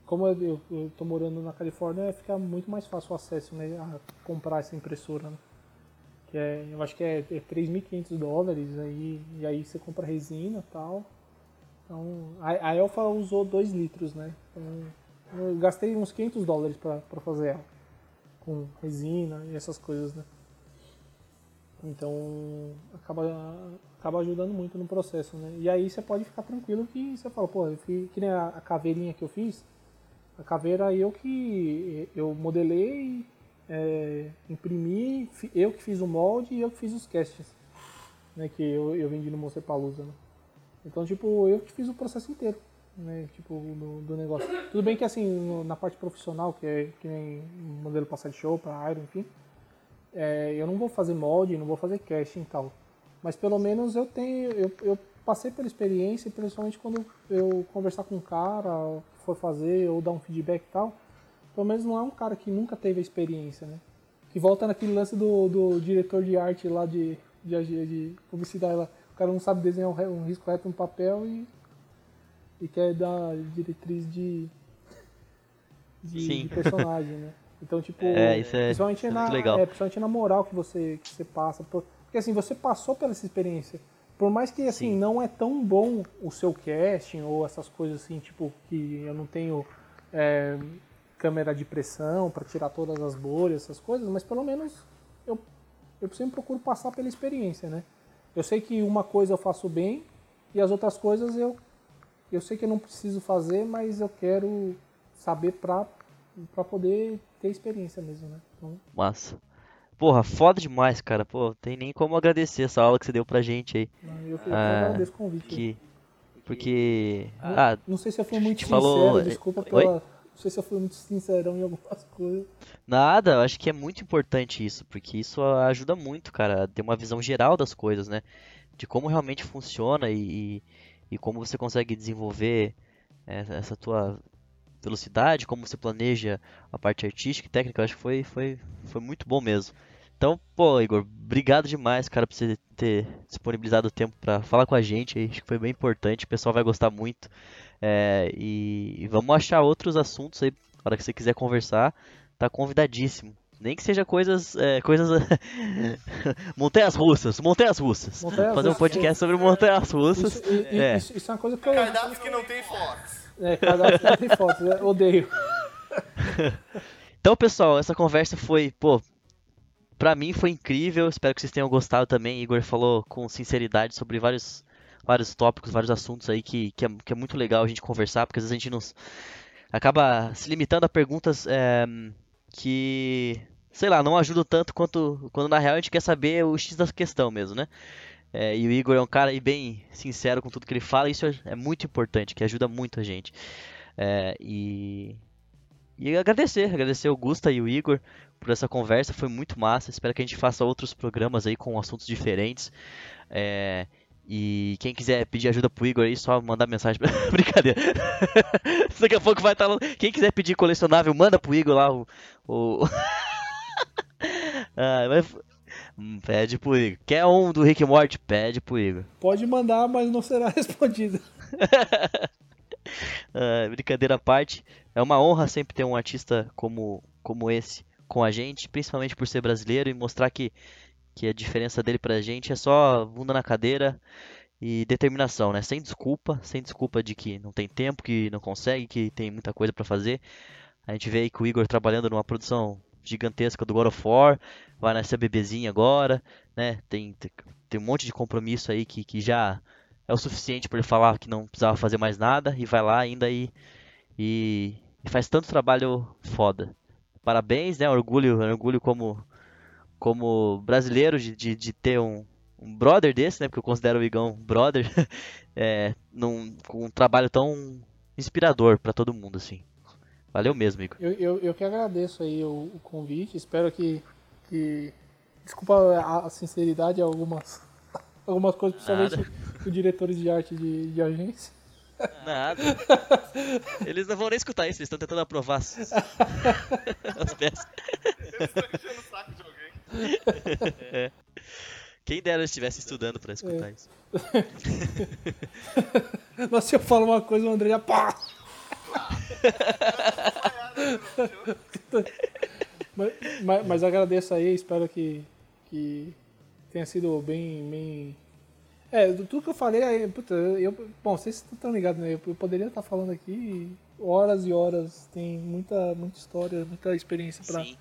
como eu, tô morando na Califórnia, fica muito mais fácil o acesso, né? A comprar essa impressora, né? Que é, eu acho que é, é 3.500 dólares, aí, e aí você compra resina e tal. Então, a, a Elfa usou 2 litros, né? Então, eu gastei uns 500 dólares para fazer ela. Com resina e essas coisas, né? Então, acaba, acaba ajudando muito no processo, né? E aí você pode ficar tranquilo que você fala, pô, que nem a, a caveirinha que eu fiz, a caveira eu que eu modelei, é, imprimi, eu que fiz o molde e eu que fiz os casts, né? Que eu, eu vendi no Monster Palusa, né? Então, tipo, eu que fiz o processo inteiro né, tipo, do, do, negócio. Tudo bem que assim, no, na parte profissional, que é que nem modelo passar de show para Iron, enfim, é, eu não vou fazer molde, não vou fazer casting e tal. Mas pelo menos eu tenho, eu, eu passei pela experiência, principalmente quando eu conversar com um cara, for fazer, ou dar um feedback e tal, pelo menos não é um cara que nunca teve a experiência, né? Que volta naquele lance do, do diretor de arte lá de, de, de publicidade lá. O cara não sabe desenhar um, um risco reto no papel e e quer dar diretriz de, de, de personagem, né? Então, tipo, [LAUGHS] é, isso é, principalmente, na, legal. É, principalmente na moral que você, que você passa. Porque assim, você passou pela essa experiência. Por mais que assim, Sim. não é tão bom o seu casting ou essas coisas assim, tipo, que eu não tenho é, câmera de pressão para tirar todas as bolhas, essas coisas, mas pelo menos eu, eu sempre procuro passar pela experiência, né? Eu sei que uma coisa eu faço bem e as outras coisas eu eu sei que eu não preciso fazer, mas eu quero saber pra, pra poder ter experiência mesmo, né? Então... Massa. Porra, foda demais, cara. Pô, tem nem como agradecer essa aula que você deu pra gente aí. Não, eu, eu ah, agradeço o convite. Que, porque. Ah, não sei se eu fui muito sincero, falou... desculpa pela. Oi? Não sei se eu fui muito sincerão em algumas [LAUGHS] coisas. Nada, eu acho que é muito importante isso, porque isso ajuda muito, cara, a ter uma visão geral das coisas, né? De como realmente funciona e, e como você consegue desenvolver essa tua velocidade, como você planeja a parte artística e técnica, eu acho que foi, foi, foi muito bom mesmo. Então, pô, Igor, obrigado demais, cara, por você ter disponibilizado o tempo para falar com a gente. Acho que foi bem importante, o pessoal vai gostar muito. É, e, e, vamos achar outros assuntos aí, na hora que você quiser conversar, tá convidadíssimo. Nem que seja coisas. É, coisas. [LAUGHS] montanhas russas, montanhas russas. Montanhas Fazer um podcast sobre montanhas russas. Isso, é. Isso, isso, é uma coisa que eu. Cardápios que não tem fotos. É, não tem fotos, né? odeio. Então, pessoal, essa conversa foi, pô, pra mim foi incrível. Espero que vocês tenham gostado também. Igor falou com sinceridade sobre vários, vários tópicos, vários assuntos aí que, que, é, que é muito legal a gente conversar, porque às vezes a gente nos acaba se limitando a perguntas é, que, sei lá, não ajudam tanto quanto quando na real a gente quer saber o X da questão mesmo, né? É, e o Igor é um cara bem sincero com tudo que ele fala, e isso é, é muito importante, que ajuda muito a gente. É, e, e agradecer, agradecer o Gusta e o Igor por essa conversa, foi muito massa. Espero que a gente faça outros programas aí com assuntos diferentes. É, e quem quiser pedir ajuda pro Igor aí, só mandar mensagem pra... [LAUGHS] Brincadeira. [LAUGHS] Daqui a pouco vai estar tá. Quem quiser pedir colecionável, manda pro Igor lá o. o... [LAUGHS] ah, mas... Hum, pede pro Igor. Quer um do Rick Morty? Pede pro Igor. [LAUGHS] Pode mandar, mas não será [LAUGHS] respondido. [LAUGHS] ah, brincadeira à parte. É uma honra sempre ter um artista como, como esse com a gente, principalmente por ser brasileiro e mostrar que que a diferença dele pra gente é só bunda na cadeira e determinação, né? Sem desculpa, sem desculpa de que não tem tempo, que não consegue, que tem muita coisa para fazer. A gente vê aí que o Igor trabalhando numa produção gigantesca do God of War, vai nessa bebezinha agora, né? Tem, tem, tem um monte de compromisso aí que, que já é o suficiente para ele falar que não precisava fazer mais nada e vai lá ainda e, e, e faz tanto trabalho foda. Parabéns, né? Orgulho, orgulho como como brasileiro de, de, de ter um, um brother desse, né? Porque eu considero o Igão brother, [LAUGHS] é, num, com um trabalho tão inspirador para todo mundo, assim. Valeu mesmo, Igor. Eu, eu, eu que agradeço aí o, o convite, espero que, que... Desculpa a, a sinceridade, algumas, [LAUGHS] algumas coisas, principalmente os diretores de arte de, de agência. Nada. Eles não vão nem escutar isso, eles estão tentando aprovar as, [LAUGHS] as peças. Eles estão enchendo o saco de é. Quem dera estivesse estudando pra escutar é. isso. [LAUGHS] Mas se eu falo uma coisa, o André já pá! Mas, mas, mas, agradeço aí, espero que, que tenha sido bem, bem. É, tudo que eu falei aí, puta, eu, bom, vocês estão ligados, né? Eu poderia estar falando aqui horas e horas, tem muita, muita história, muita experiência pra, Sim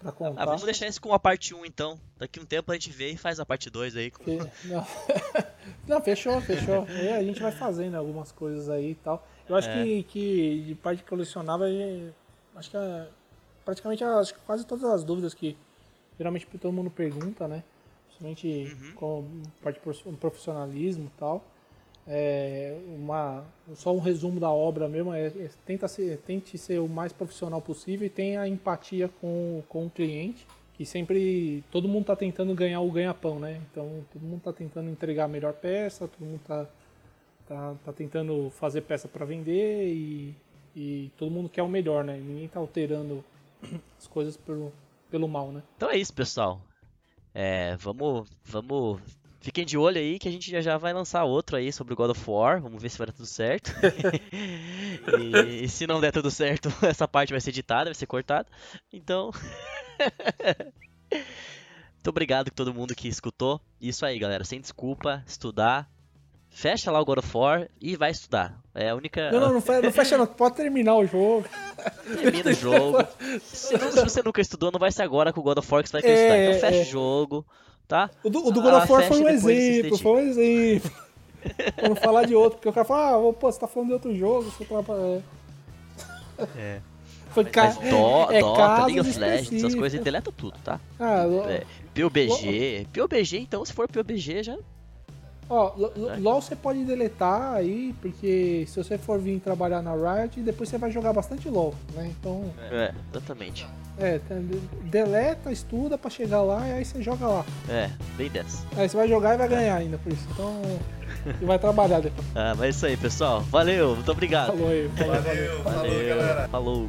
pra contar. Ah, vamos deixar isso com a parte 1 então. Daqui um tempo a gente vê e faz a parte 2 aí. [LAUGHS] Não. [LAUGHS] Não, fechou, fechou. E a gente vai fazendo algumas coisas aí e tal. Eu acho é. que, que de parte colecionável, acho que é, praticamente acho que quase todas as dúvidas que geralmente todo mundo pergunta, né? Principalmente uhum. com parte de profissionalismo e tal é, uma, só um resumo da obra mesmo, é, é, tenta ser, tente ser o mais profissional possível e tenha empatia com, com o cliente, que sempre todo mundo está tentando ganhar o ganha-pão, né? Então todo mundo está tentando entregar a melhor peça, todo mundo está tá, tá tentando fazer peça para vender e, e todo mundo quer o melhor, né? Ninguém está alterando [CLEARS THROAT] as coisas pelo, pelo mal, né? Então é isso, pessoal. É, vamos, vamos Fiquem de olho aí que a gente já, já vai lançar outro aí sobre o God of War. Vamos ver se vai dar tudo certo. [LAUGHS] e, e, se não der tudo certo, [LAUGHS] essa parte vai ser editada, vai ser cortada. Então. [LAUGHS] Muito obrigado a todo mundo que escutou. Isso aí, galera. Sem desculpa, estudar. Fecha lá o God of War e vai estudar. É a única. Não, não, não fecha, não, fecha, não. [LAUGHS] Pode terminar o jogo. Termina o jogo. Se, não, se, você nunca estudou, não vai ser agora com o God of War que você vai querer é, estudar. Então fecha é. o jogo tá? O do, o do God of War foi um exemplo, foi um exemplo. [LAUGHS] Vamos falar de outro, porque o cara fala, ah, pô, você tá falando de outro jogo, você tá... É. Foi ca... Mas do, é Dota, League of Legends, essas coisas, deleta tudo, tá? Ah, é, PUBG, PUBG, então se for PUBG já... Ó, LOL você pode deletar aí, porque se você for vir trabalhar na Riot, depois você vai jogar bastante LOL, né? Então. É, exatamente. É, deleta, estuda pra chegar lá e aí você joga lá. É, bem dessa. Aí você vai jogar e vai ganhar ainda por isso. Então. e vai trabalhar depois. [LAUGHS] Ah, mas é isso aí, pessoal. Valeu, muito obrigado. Falou aí. Valeu, valeu, valeu, valeu galera. Falou.